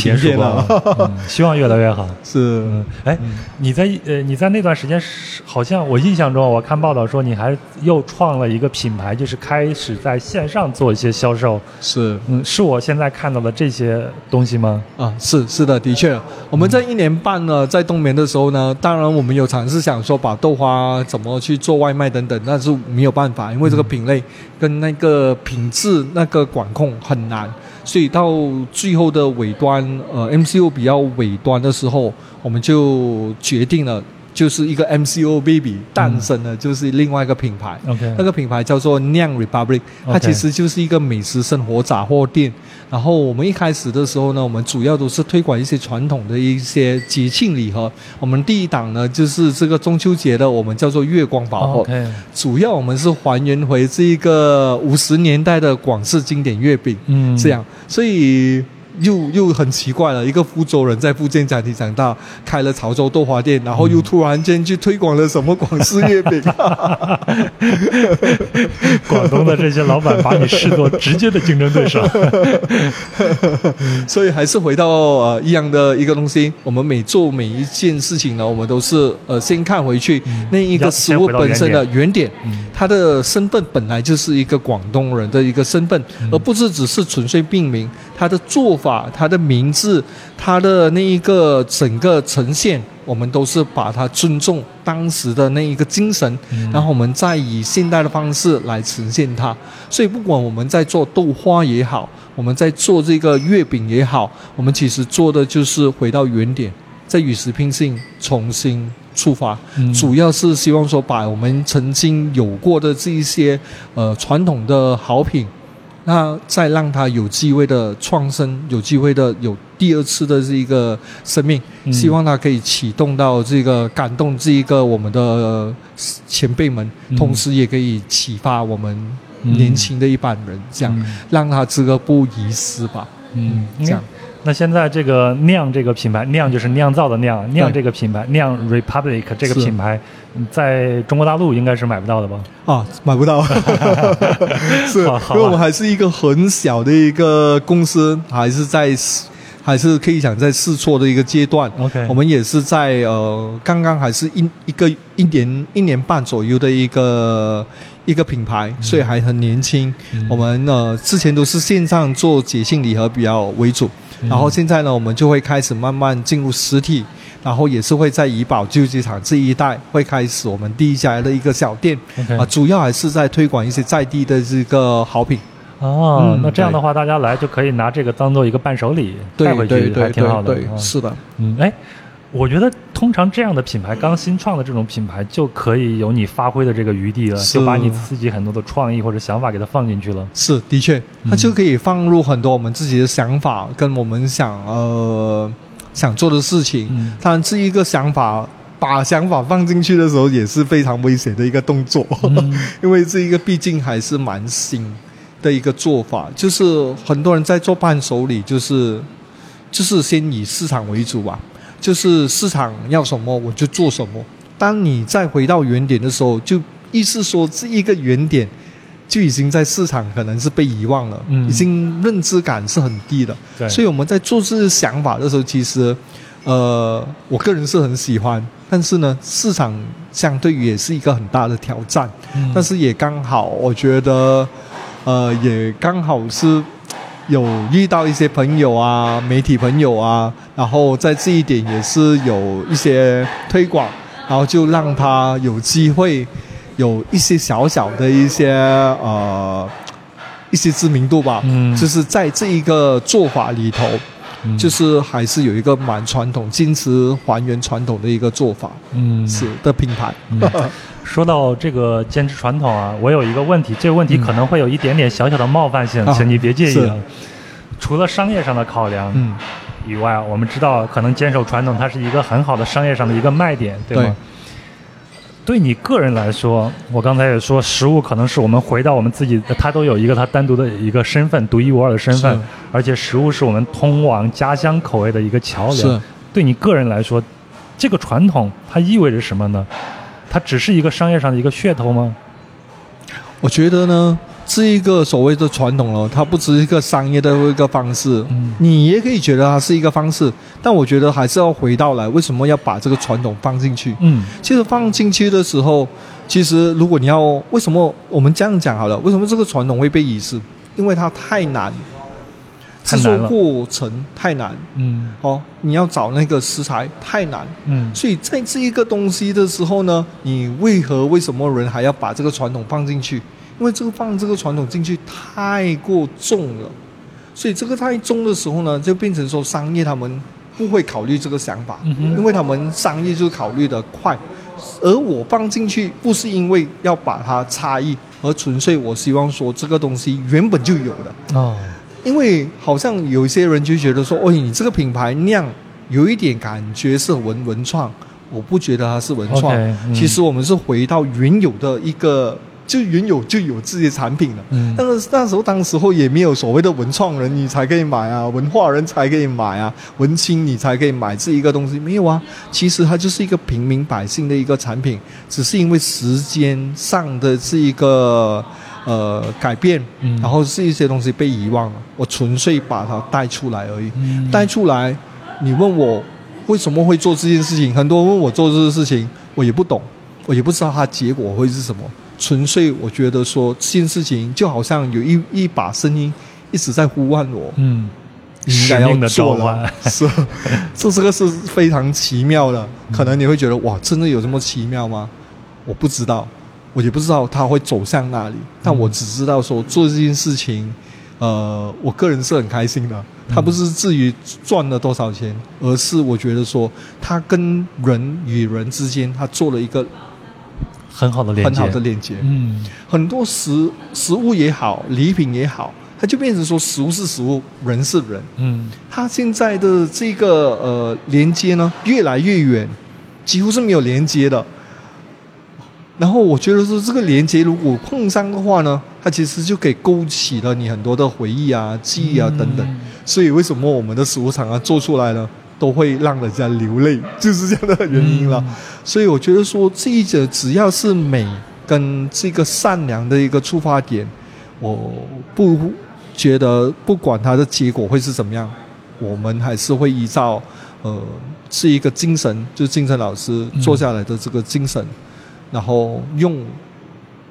结束了，(laughs) 希望越来越好。是，哎，你在呃，你在那段时间是好像我印象中，我看报道说你还又创了一个品牌，就是开始在线上做一些销售。是，嗯，是我现在看到的这些东西吗？啊，是是的，的确，我们在一年半呢，在冬眠的时候呢，当然我们有尝试想说把豆花怎么去做外卖等等，但是没有办法，因为这个品类跟那个品质那个管控很难。所以到最后的尾端，呃，MCU 比较尾端的时候，我们就决定了。就是一个 MCO Baby 诞生了，就是另外一个品牌。OK，那个品牌叫做酿 Republic，它其实就是一个美食生活杂货店。然后我们一开始的时候呢，我们主要都是推广一些传统的一些节庆礼盒。我们第一档呢，就是这个中秋节的，我们叫做月光宝盒。OK，主要我们是还原回这一个五十年代的广式经典月饼。嗯，这样，所以。又又很奇怪了，一个福州人在福建家庭长大，开了潮州豆花店，然后又突然间去推广了什么广式月饼。(laughs) 广东的这些老板把你视作直接的竞争对手。(laughs) 所以还是回到呃一样的一个东西，我们每做每一件事情呢，我们都是呃先看回去那一个食物本身的原点，它的身份本来就是一个广东人的一个身份，而不是只是纯粹命名，它的做。法它的名字，它的那一个整个呈现，我们都是把它尊重当时的那一个精神，然后我们再以现代的方式来呈现它。所以不管我们在做豆花也好，我们在做这个月饼也好，我们其实做的就是回到原点，在与时拼性重新出发，主要是希望说把我们曾经有过的这一些呃传统的好品。那再让他有机会的创生，有机会的有第二次的这一个生命，希望他可以启动到这个感动这一个我们的前辈们，同时也可以启发我们年轻的一班人，这样让他这个不遗失吧。嗯，这样。那现在这个酿这个品牌，酿就是酿造的酿，酿这个品牌，酿 Republic 这个品牌，在中国大陆应该是买不到的吧？啊，买不到，(laughs) 是，因为我们还是一个很小的一个公司，还是在，还是可以讲在试错的一个阶段。OK，我们也是在呃，刚刚还是一一个一年一年半左右的一个一个品牌，所以还很年轻。我们呃之前都是线上做节庆礼盒比较为主，然后现在呢，我们就会开始慢慢进入实体，然后也是会在怡宝旧机场这一带会开始我们第一家的一个小店啊，主要还是在推广一些在地的这个好品。哦，那这样的话，大家来就可以拿这个当做一个伴手礼带回去，还挺好的。是的，嗯，哎。我觉得通常这样的品牌刚新创的这种品牌就可以有你发挥的这个余地了，就把你自己很多的创意或者想法给它放进去了。是，的确，它就可以放入很多我们自己的想法跟我们想呃想做的事情。当然，这一个想法把想法放进去的时候也是非常危险的一个动作，(laughs) 因为这一个毕竟还是蛮新的一个做法。就是很多人在做伴手礼，就是就是先以市场为主吧。就是市场要什么我就做什么。当你再回到原点的时候，就意思说这一个原点就已经在市场可能是被遗忘了，已经认知感是很低的。所以我们在做这些想法的时候，其实呃，我个人是很喜欢，但是呢，市场相对于也是一个很大的挑战。但是也刚好，我觉得呃，也刚好是。有遇到一些朋友啊，媒体朋友啊，然后在这一点也是有一些推广，然后就让他有机会有一些小小的一些呃一些知名度吧。嗯，就是在这一个做法里头，就是还是有一个蛮传统、坚持还原传统的一个做法。嗯，是的品牌。(laughs) 说到这个坚持传统啊，我有一个问题，这个问题可能会有一点点小小的冒犯性，请你别介意啊。除了商业上的考量以外，我们知道可能坚守传统，它是一个很好的商业上的一个卖点，对吗？对你个人来说，我刚才也说，食物可能是我们回到我们自己，它都有一个它单独的一个身份，独一无二的身份，而且食物是我们通往家乡口味的一个桥梁。对你个人来说，这个传统它意味着什么呢？它只是一个商业上的一个噱头吗？我觉得呢，这一个所谓的传统了，它不只是一个商业的一个方式。嗯，你也可以觉得它是一个方式，但我觉得还是要回到来，为什么要把这个传统放进去？嗯，其实放进去的时候，其实如果你要为什么我们这样讲好了，为什么这个传统会被遗失？因为它太难。制作过程太难，嗯，哦，你要找那个食材太难，嗯，所以在这一个东西的时候呢，你为何为什么人还要把这个传统放进去？因为这个放这个传统进去太过重了，所以这个太重的时候呢，就变成说商业他们不会考虑这个想法，因为他们商业就考虑的快，而我放进去不是因为要把它差异，而纯粹我希望说这个东西原本就有的哦。因为好像有一些人就觉得说，哦，你这个品牌酿有一点感觉是文文创，我不觉得它是文创。其实我们是回到原有的一个，就原有就有这些产品了。嗯。但是那时候当时候也没有所谓的文创人你才可以买啊，文化人才可以买啊，文青你才可以买这一个东西没有啊？其实它就是一个平民百姓的一个产品，只是因为时间上的这一个。呃，改变，然后是一些东西被遗忘了，我纯粹把它带出来而已。带出来，你问我为什么会做这件事情？很多人问我做这个事情，我也不懂，我也不知道它结果会是什么。纯粹我觉得说这件事情就好像有一一把声音一直在呼唤我，嗯，应该要做了，是，(laughs) 这这个是非常奇妙的。可能你会觉得哇，真的有这么奇妙吗？我不知道。我也不知道他会走向哪里，但我只知道说做这件事情，呃，我个人是很开心的。他不是至于赚了多少钱，而是我觉得说他跟人与人之间，他做了一个很好的连接，很好的连接。嗯，很多食食物也好，礼品也好，它就变成说食物是食物，人是人。嗯，它现在的这个呃连接呢，越来越远，几乎是没有连接的。然后我觉得说这个连接如果碰上的话呢，它其实就给勾起了你很多的回忆啊、记忆啊等等。所以为什么我们的食物厂啊做出来呢，都会让人家流泪，就是这样的原因了。所以我觉得说这一者只要是美跟这个善良的一个出发点，我不觉得不管它的结果会是怎么样，我们还是会依照呃是一个精神，就是精神老师做下来的这个精神。然后用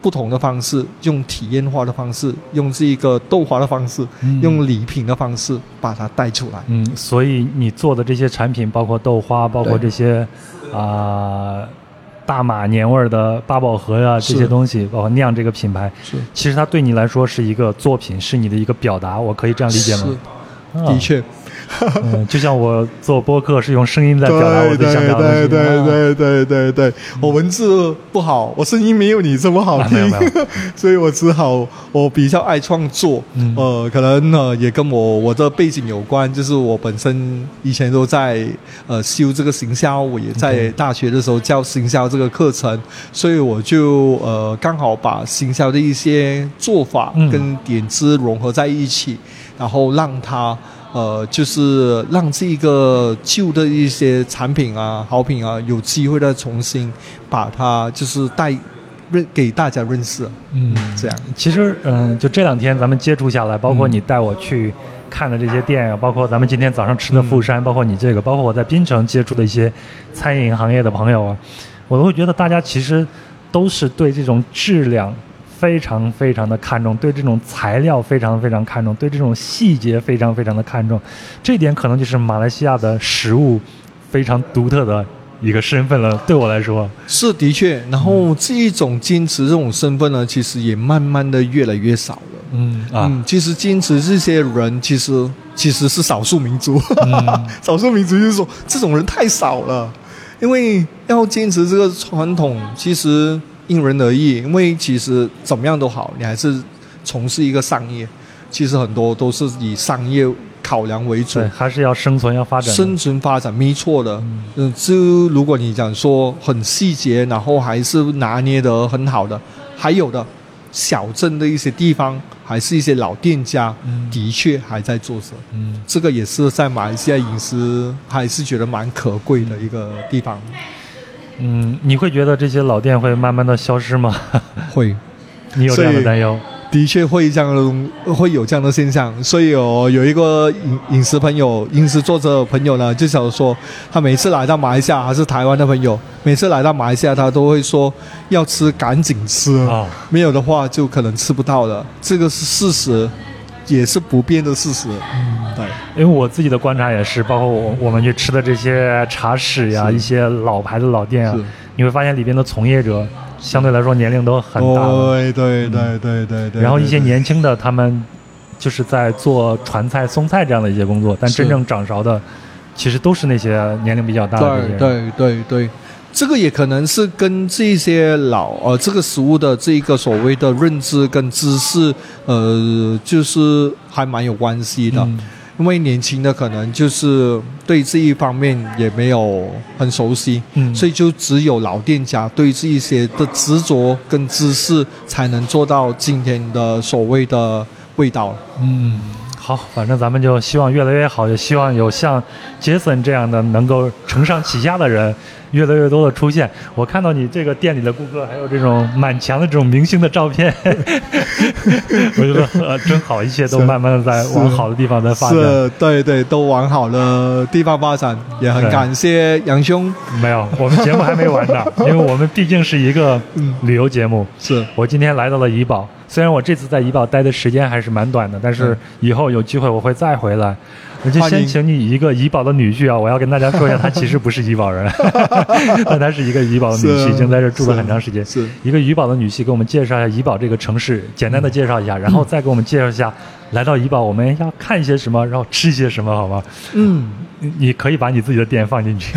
不同的方式，用体验化的方式，用这一个豆花的方式，用礼品的方式把它带出来。嗯，所以你做的这些产品，包括豆花，包括这些啊大马年味儿的八宝盒呀这些东西，包括酿这个品牌，是其实它对你来说是一个作品，是你的一个表达，我可以这样理解吗？的确。(laughs) 就像我做播客是用声音在表达我的想法。对对对对对对对，我文字不好，我声音没有你这么好听，所以我只好我比较爱创作。呃，可能呢也跟我我的背景有关，就是我本身以前都在呃修这个行销，我也在大学的时候教行销这个课程，所以我就呃刚好把行销的一些做法跟点子融合在一起，然后让它。呃，就是让这个旧的一些产品啊、好品啊，有机会再重新把它就是带认给大家认识。嗯，这样。其实，嗯，就这两天咱们接触下来，包括你带我去看的这些店啊，包括咱们今天早上吃的富山，包括你这个，包括我在槟城接触的一些餐饮行业的朋友啊，我都会觉得大家其实都是对这种质量。非常非常的看重，对这种材料非常非常看重，对这种细节非常非常的看重，这点可能就是马来西亚的食物非常独特的一个身份了。对我来说是的确，然后这一种坚持这种身份呢，其实也慢慢的越来越少了。嗯啊，其实坚持这些人其实其实是少数民族，(laughs) 少数民族就是说这种人太少了，因为要坚持这个传统，其实。因人而异，因为其实怎么样都好，你还是从事一个商业，其实很多都是以商业考量为主，还是要生存要发展。生存发展没错的，嗯，就如果你讲说很细节，然后还是拿捏得很好的，还有的小镇的一些地方，还是一些老店家，的确还在做着，嗯，这个也是在马来西亚饮食还是觉得蛮可贵的一个地方。嗯，你会觉得这些老店会慢慢的消失吗？会，(laughs) 你有这样的担忧？的确会这样，会有这样的现象。所以哦，有一个饮饮食朋友、饮食作者朋友呢，就想说，他每次来到马来西亚，还是台湾的朋友，每次来到马来西亚，他都会说要吃赶紧吃啊，没有的话就可能吃不到了。这个是事实。也是不变的事实。嗯，对，因为我自己的观察也是，包括我我们去吃的这些茶室呀，一些老牌的老店啊，你会发现里边的从业者相对来说年龄都很大。对对对对对对。然后一些年轻的他们就是在做传菜送菜这样的一些工作，但真正掌勺的其实都是那些年龄比较大的人。对对对对。这个也可能是跟这些老呃这个食物的这一个所谓的认知跟知识，呃，就是还蛮有关系的。因为年轻的可能就是对这一方面也没有很熟悉，嗯，所以就只有老店家对这一些的执着跟知识，才能做到今天的所谓的味道。嗯。好，反正咱们就希望越来越好，也希望有像杰森这样的能够承上启下的人越来越多的出现。我看到你这个店里的顾客还有这种满墙的这种明星的照片，(laughs) 我觉得呃真好，一切都慢慢的在往好的地方在发展。是，对对，都往好的地方发展，也很感谢杨兄。没有，我们节目还没完呢，因为我们毕竟是一个 (laughs) 旅游节目。是我今天来到了怡保。虽然我这次在怡保待的时间还是蛮短的，但是以后有机会我会再回来。那就先请你一个怡宝的女婿啊，我要跟大家说一下，他其实不是怡宝人，(laughs) 但他是一个怡宝的女婿，已经在这住了很长时间。是一个怡宝的女婿，给我们介绍一下怡宝这个城市，简单的介绍一下，然后再给我们介绍一下来到怡宝我们要看一些什么，然后吃一些什么，好吗？嗯，你可以把你自己的店放进去。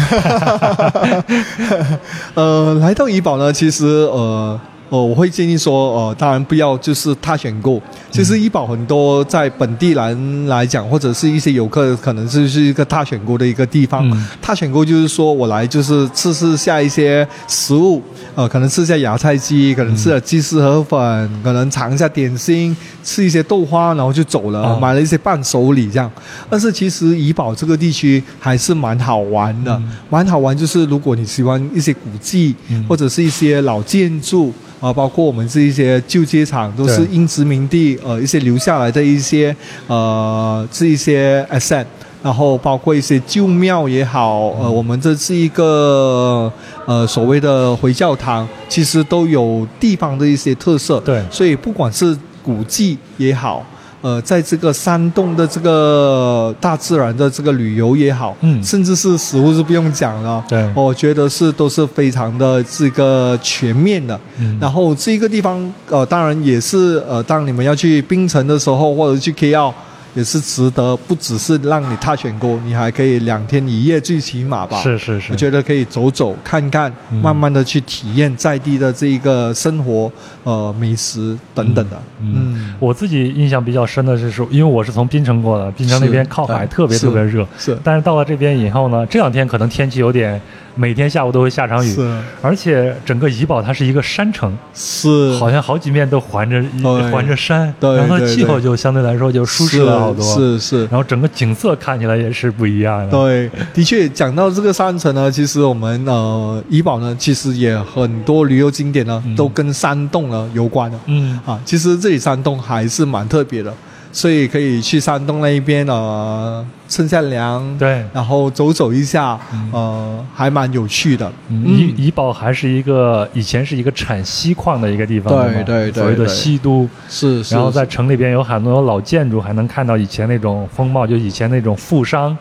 呃，来到怡宝呢，其实呃。哦，我会建议说，呃，当然不要就是他选购。其实医保很多在本地人来讲，或者是一些游客，可能就是一个他选购的一个地方。他选购就是说我来就是吃吃下一些食物，呃，可能吃下芽菜鸡，可能吃了鸡丝河粉，可能尝一下点心，吃一些豆花，然后就走了，买了一些伴手礼这样。但是其实怡保这个地区还是蛮好玩的，蛮好玩就是如果你喜欢一些古迹，或者是一些老建筑。啊，包括我们这一些旧街场，都是英殖民地呃一些留下来的一些呃这一些 asset，然后包括一些旧庙也好，呃，我们这是一个呃所谓的回教堂，其实都有地方的一些特色。对，所以不管是古迹也好。呃，在这个山洞的这个大自然的这个旅游也好，嗯，甚至是食物是不用讲了，对，我觉得是都是非常的这个全面的。嗯，然后这个地方，呃，当然也是呃，当你们要去槟城的时候，或者去 KL。也是值得，不只是让你踏选过，你还可以两天一夜最起码吧。是是是，我觉得可以走走看看，慢慢的去体验在地的这一个生活，呃，美食等等的。嗯，我自己印象比较深的是说，因为我是从槟城过的，槟城那边靠海，特别特别热。是，但是到了这边以后呢，这两天可能天气有点。每天下午都会下场雨，是，而且整个怡保它是一个山城，是，好像好几面都环着环着山，对，然后气候就相对来说就舒适了好多，是是，然后整个景色看起来也是不一样的。对，的确讲到这个山城呢，其实我们呃怡保呢，其实也很多旅游景点呢都跟山洞呢有关的，嗯。啊，其实这里山洞还是蛮特别的。所以可以去山东那一边呃，乘下凉，对，然后走走一下，呃，还蛮有趣的。怡怡保还是一个以前是一个产锡矿的一个地方，对对对，所谓的锡都是。然后在城里边有很多老建筑，还能看到以前那种风貌，就以前那种富商。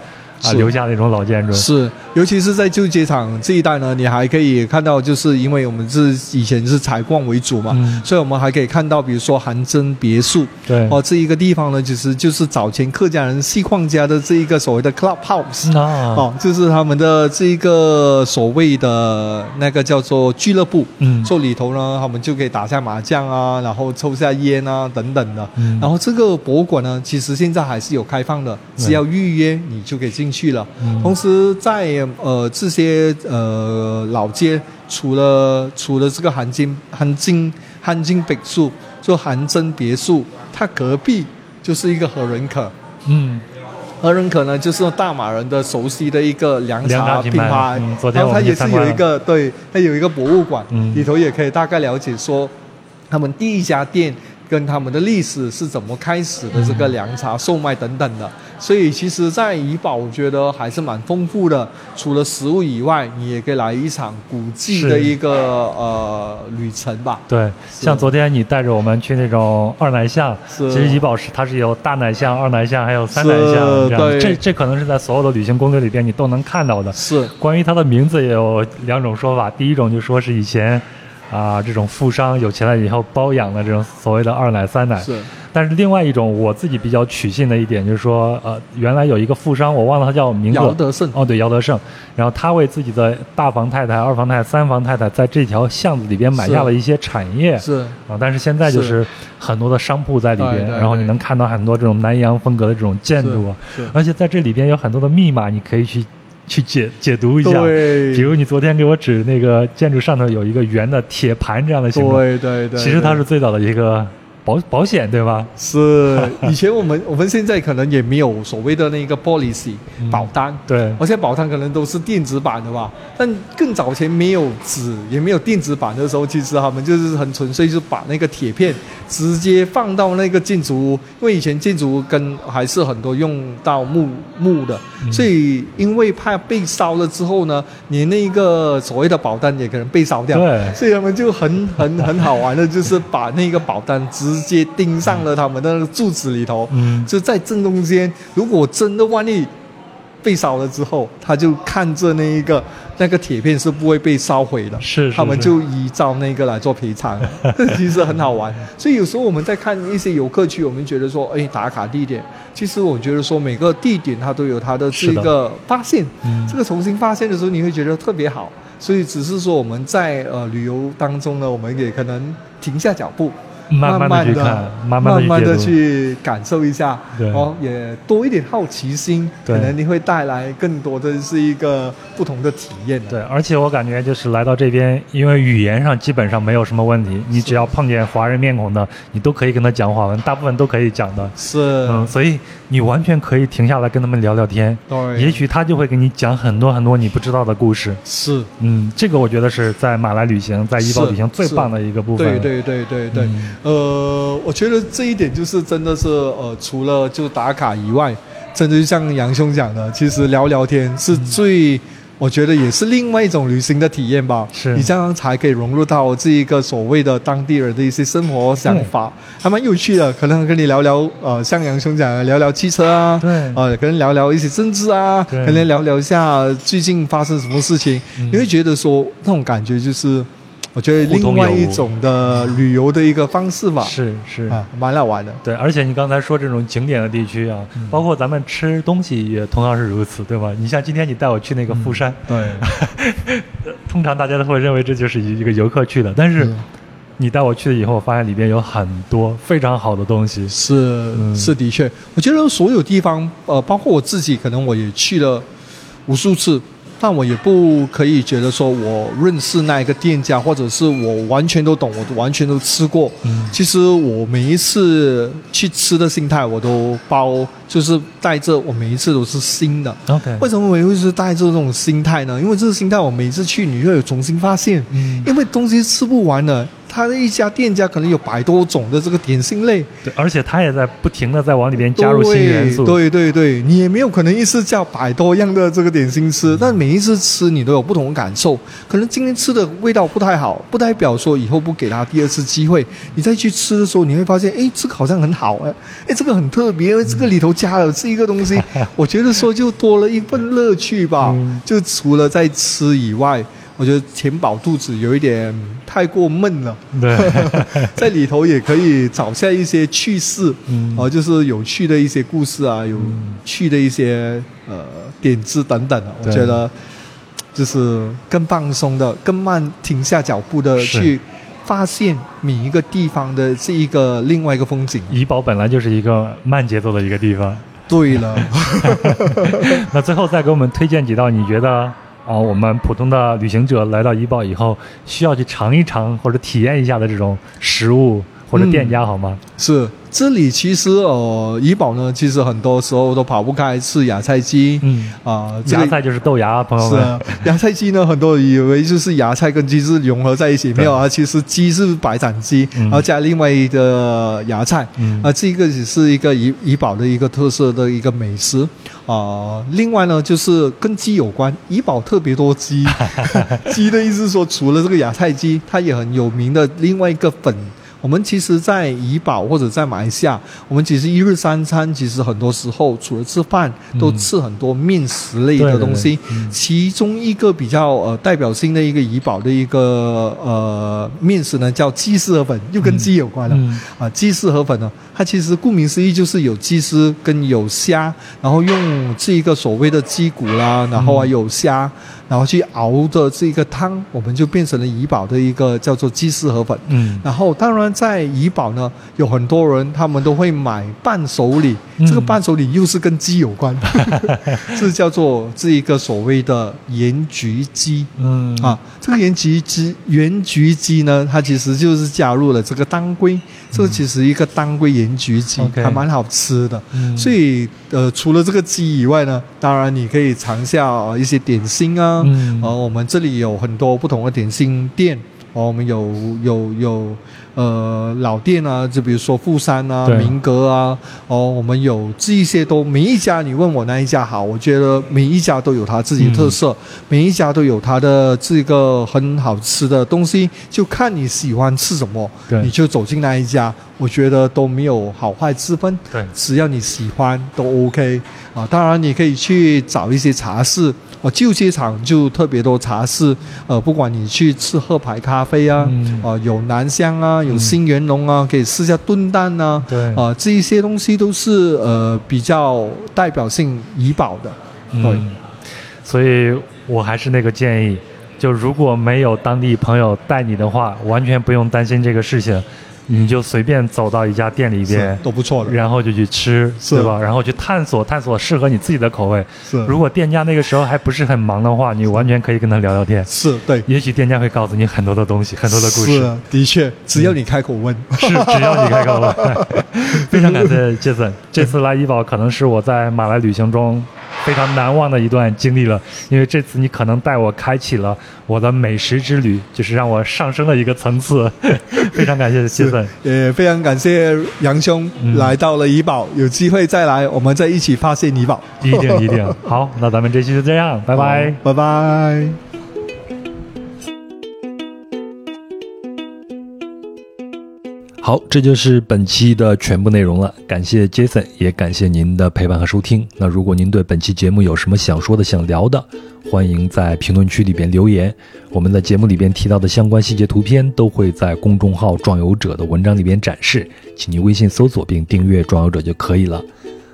啊，留下那种老建筑。是，尤其是在旧街场这一带呢，你还可以看到，就是因为我们是以前是采矿为主嘛，所以我们还可以看到，比如说韩真别墅，对，哦，这一个地方呢，其实就是早前客家人戏矿家的这一个所谓的 club house 啊，哦，就是他们的这一个所谓的那个叫做俱乐部，嗯，做里头呢，他们就可以打下麻将啊，然后抽下烟啊等等的，嗯，然后这个博物馆呢，其实现在还是有开放的，只要预约你就可以进。去了，同时在呃这些呃老街，除了除了这个韩金韩金韩金别墅，就韩真别墅，它隔壁就是一个和仁可，嗯，和仁可呢就是大马人的熟悉的一个凉茶品牌，然后它也是有一个对，它有一个博物馆，里头也可以大概了解说他们第一家店。跟他们的历史是怎么开始的，这个凉茶售卖等等的，所以其实，在怡保我觉得还是蛮丰富的。除了食物以外，你也可以来一场古迹的一个呃旅程吧。对，像昨天你带着我们去那种二奶巷，其实怡保是它是有大奶巷、二奶巷，还有三奶巷这样。这这可能是在所有的旅行攻略里边你都能看到的。是。关于它的名字也有两种说法，第一种就说是以前。啊，这种富商有钱了以后包养的这种所谓的二奶三奶，是。但是另外一种我自己比较取信的一点就是说，呃，原来有一个富商，我忘了他叫名字。姚德胜。哦，对，姚德胜。然后他为自己的大房太太、二房太太、三房太太在这条巷子里边买下了一些产业。是。啊，但是现在就是很多的商铺在里边，然后你能看到很多这种南洋风格的这种建筑，而且在这里边有很多的密码，你可以去。去解解读一下，比如你昨天给我指那个建筑上头有一个圆的铁盘这样的形状，对对对，其实它是最早的一个。保保险对吧？是以前我们 (laughs) 我们现在可能也没有所谓的那个 policy 保单，对，而且保单可能都是电子版的吧。但更早前没有纸也没有电子版的时候，其实他们就是很纯粹，就把那个铁片直接放到那个建筑物，因为以前建筑物跟还是很多用到木木的，所以因为怕被烧了之后呢，你那个所谓的保单也可能被烧掉，对，所以他们就很很很好玩的，就是把那个保单直直接钉上了他们的那个柱子里头，嗯，就在正中间。如果真的万一被烧了之后，他就看着那一个那个铁片是不会被烧毁的，是，他们就依照那个来做赔偿。(laughs) 其实很好玩。所以有时候我们在看一些游客区，我们觉得说，哎，打卡地点。其实我觉得说，每个地点它都有它的这个发现，嗯这个重新发现的时候，你会觉得特别好。所以只是说我们在呃旅游当中呢，我们也可能停下脚步。慢慢的去看，慢慢的去感受一下，哦，也多一点好奇心，可能你会带来更多的是一个不同的体验。对，而且我感觉就是来到这边，因为语言上基本上没有什么问题，你只要碰见华人面孔的，你都可以跟他讲华文，大部分都可以讲的。是，嗯，所以你完全可以停下来跟他们聊聊天。对，也许他就会给你讲很多很多你不知道的故事。是，嗯，这个我觉得是在马来旅行，在怡保旅行最棒的一个部分。对对对对对，呃。我觉得这一点就是真的是呃，除了就打卡以外，真的就像杨兄讲的，其实聊聊天是最。我觉得也是另外一种旅行的体验吧。是你这样才可以融入到这一个所谓的当地人的一些生活想法，还蛮有趣的。可能跟你聊聊，呃，像杨兄讲，聊聊汽车啊，对，呃，跟聊聊一些政治啊，跟人聊聊一下最近发生什么事情，你会觉得说那种感觉就是。我觉得另外一种的旅游的一个方式吧，是是啊，蛮好玩的。对，而且你刚才说这种景点的地区啊，包括咱们吃东西也同样是如此，对吧？你像今天你带我去那个富山，对，(laughs) 通常大家都会认为这就是一个游客去的，但是你带我去了以后，发现里边有很多非常好的东西。是是的确，我觉得所有地方，呃，包括我自己，可能我也去了无数次。但我也不可以觉得说我认识那一个店家，或者是我完全都懂，我完全都吃过。嗯，其实我每一次去吃的心态，我都包，就是带着我每一次都是新的。OK，为什么我会是带着这种心态呢？因为这个心态，我每次去你会有重新发现。嗯，因为东西吃不完了。他的一家店家可能有百多种的这个点心类，对，而且他也在不停的在往里边加入新元素，对对对，你也没有可能一次叫百多样的这个点心吃，但每一次吃你都有不同的感受。可能今天吃的味道不太好，不代表说以后不给他第二次机会。你再去吃的时候，你会发现，哎，这个好像很好，哎，哎，这个很特别，这个里头加了这一个东西，(laughs) 我觉得说就多了一份乐趣吧。就除了在吃以外。我觉得填饱肚子有一点太过闷了，对，(laughs) 在里头也可以找下一些趣事，嗯，啊，就是有趣的一些故事啊，有趣的一些呃点子等等的。我觉得就是更放松的、更慢、停下脚步的去发现每一个地方的这一个另外一个风景。怡保本来就是一个慢节奏的一个地方。对了，(laughs) 那最后再给我们推荐几道你觉得。啊，我们普通的旅行者来到怡保以后，需要去尝一尝或者体验一下的这种食物或者店家，好吗？是。这里其实呃，怡保呢，其实很多时候都跑不开吃芽菜鸡。嗯啊，芽菜就是豆芽，朋友们。是芽菜鸡呢，很多人以为就是芽菜跟鸡是融合在一起，没有啊，其实鸡是白斩鸡，然后加另外一个芽菜。嗯啊，这个只是一个怡怡保的一个特色的一个美食啊。另外呢，就是跟鸡有关，怡宝特别多鸡。(laughs) 鸡的意思说，除了这个芽菜鸡，它也很有名的另外一个粉。我们其实，在怡保或者在马来西亚，我们其实一日三餐，其实很多时候除了吃饭，都吃很多面食类的东西。其中一个比较呃代表性的一个怡保的一个呃面食呢，叫鸡丝河粉，又跟鸡有关了啊。鸡丝河粉呢，它其实顾名思义就是有鸡丝跟有虾，然后用这一个所谓的鸡骨啦，然后啊有虾。然后去熬的这个汤，我们就变成了怡宝的一个叫做鸡丝河粉。嗯，然后当然在怡宝呢，有很多人他们都会买伴手礼，这个伴手礼又是跟鸡有关，(laughs) 这叫做这一个所谓的盐焗鸡。嗯，啊，这个盐焗鸡，盐焗鸡呢，它其实就是加入了这个当归，这其实一个当归盐焗鸡还蛮好吃的。所以呃，除了这个鸡以外呢，当然你可以尝下一些点心啊。嗯，呃，我们这里有很多不同的点心店，哦，我们有有有。呃，老店啊，就比如说富山啊、明阁啊，哦，我们有这一些都每一家，你问我哪一家好，我觉得每一家都有它自己的特色，每一家都有它的这个很好吃的东西，就看你喜欢吃什么，你就走进那一家，我觉得都没有好坏之分，对，只要你喜欢都 OK 啊。当然，你可以去找一些茶室，哦，旧街场就特别多茶室，呃，不管你去吃喝牌咖啡啊，啊，有南香啊。有新元龙啊，可以试下炖蛋呐，对啊，这一些东西都是呃比较代表性怡宝的，对，所以我还是那个建议，就如果没有当地朋友带你的话，完全不用担心这个事情。你就随便走到一家店里边都不错的，然后就去吃，对吧？然后去探索探索适合你自己的口味。是，如果店家那个时候还不是很忙的话，你完全可以跟他聊聊天。是对，也许店家会告诉你很多的东西，很多的故事。是，的确，只要你开口问，是只要你开口问。(laughs) 非常感谢杰森，这次来怡宝可能是我在马来旅行中非常难忘的一段经历了，因为这次你可能带我开启了我的美食之旅，就是让我上升了一个层次。(laughs) 非常感谢谢森，也非常感谢杨兄来到了怡宝，有机会再来，我们再一起发现怡宝。一定一定好，那咱们这期就这样，拜拜，拜拜。好，这就是本期的全部内容了。感谢 Jason，也感谢您的陪伴和收听。那如果您对本期节目有什么想说的、想聊的，欢迎在评论区里边留言。我们的节目里边提到的相关细节图片都会在公众号“壮游者”的文章里边展示，请您微信搜索并订阅“壮游者”就可以了。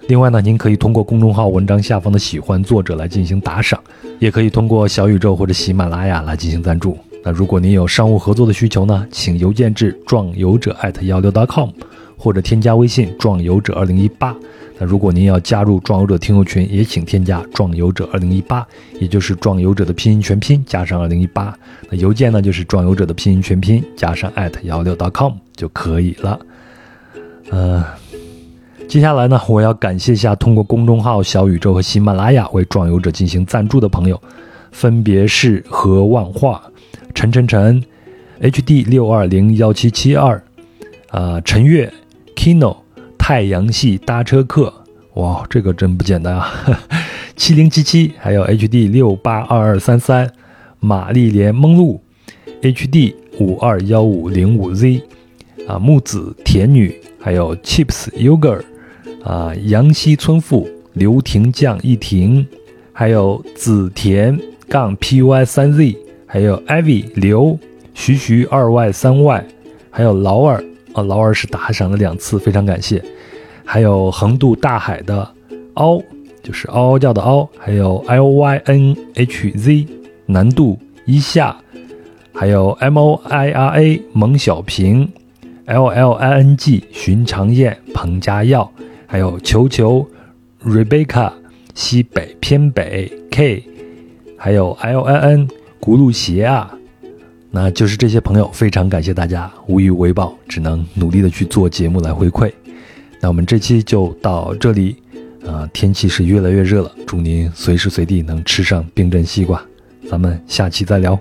另外呢，您可以通过公众号文章下方的喜欢作者来进行打赏，也可以通过小宇宙或者喜马拉雅来进行赞助。那如果您有商务合作的需求呢，请邮件至壮游者艾特幺六 dot .com，或者添加微信壮游者二零一八。那如果您要加入壮游者听友群，也请添加壮游者二零一八，也就是壮游者的拼音全拼加上二零一八。那邮件呢就是壮游者的拼音全拼加上艾特幺六 dot .com 就可以了。呃，接下来呢，我要感谢一下通过公众号小宇宙和喜马拉雅为壮游者进行赞助的朋友，分别是何万化。陈晨晨，HD 六二零幺七七二，啊，陈月，Kino，太阳系搭车客，哇，这个真不简单啊！(laughs) 七零七七，还有 HD 六八二二三三，玛丽莲梦露，HD 五二幺五零五 Z，啊，木子甜女，还有 Chips Yogurt，啊，杨溪村妇，刘婷酱一婷，还有紫田杠 PY 三 Z。还有 ivy 刘徐徐二 y 三 y，还有劳尔啊，劳尔是打赏了两次，非常感谢。还有横渡大海的嗷，就是嗷嗷叫的嗷。还有 l y n h z 难度一下，还有 m o i r a 蒙小平，l l i n g 寻常燕彭家耀，还有球球 rebecca 西北偏北 k，还有 L N N。轱辘鞋啊，那就是这些朋友，非常感谢大家，无以为报，只能努力的去做节目来回馈。那我们这期就到这里，啊，天气是越来越热了，祝您随时随地能吃上冰镇西瓜，咱们下期再聊。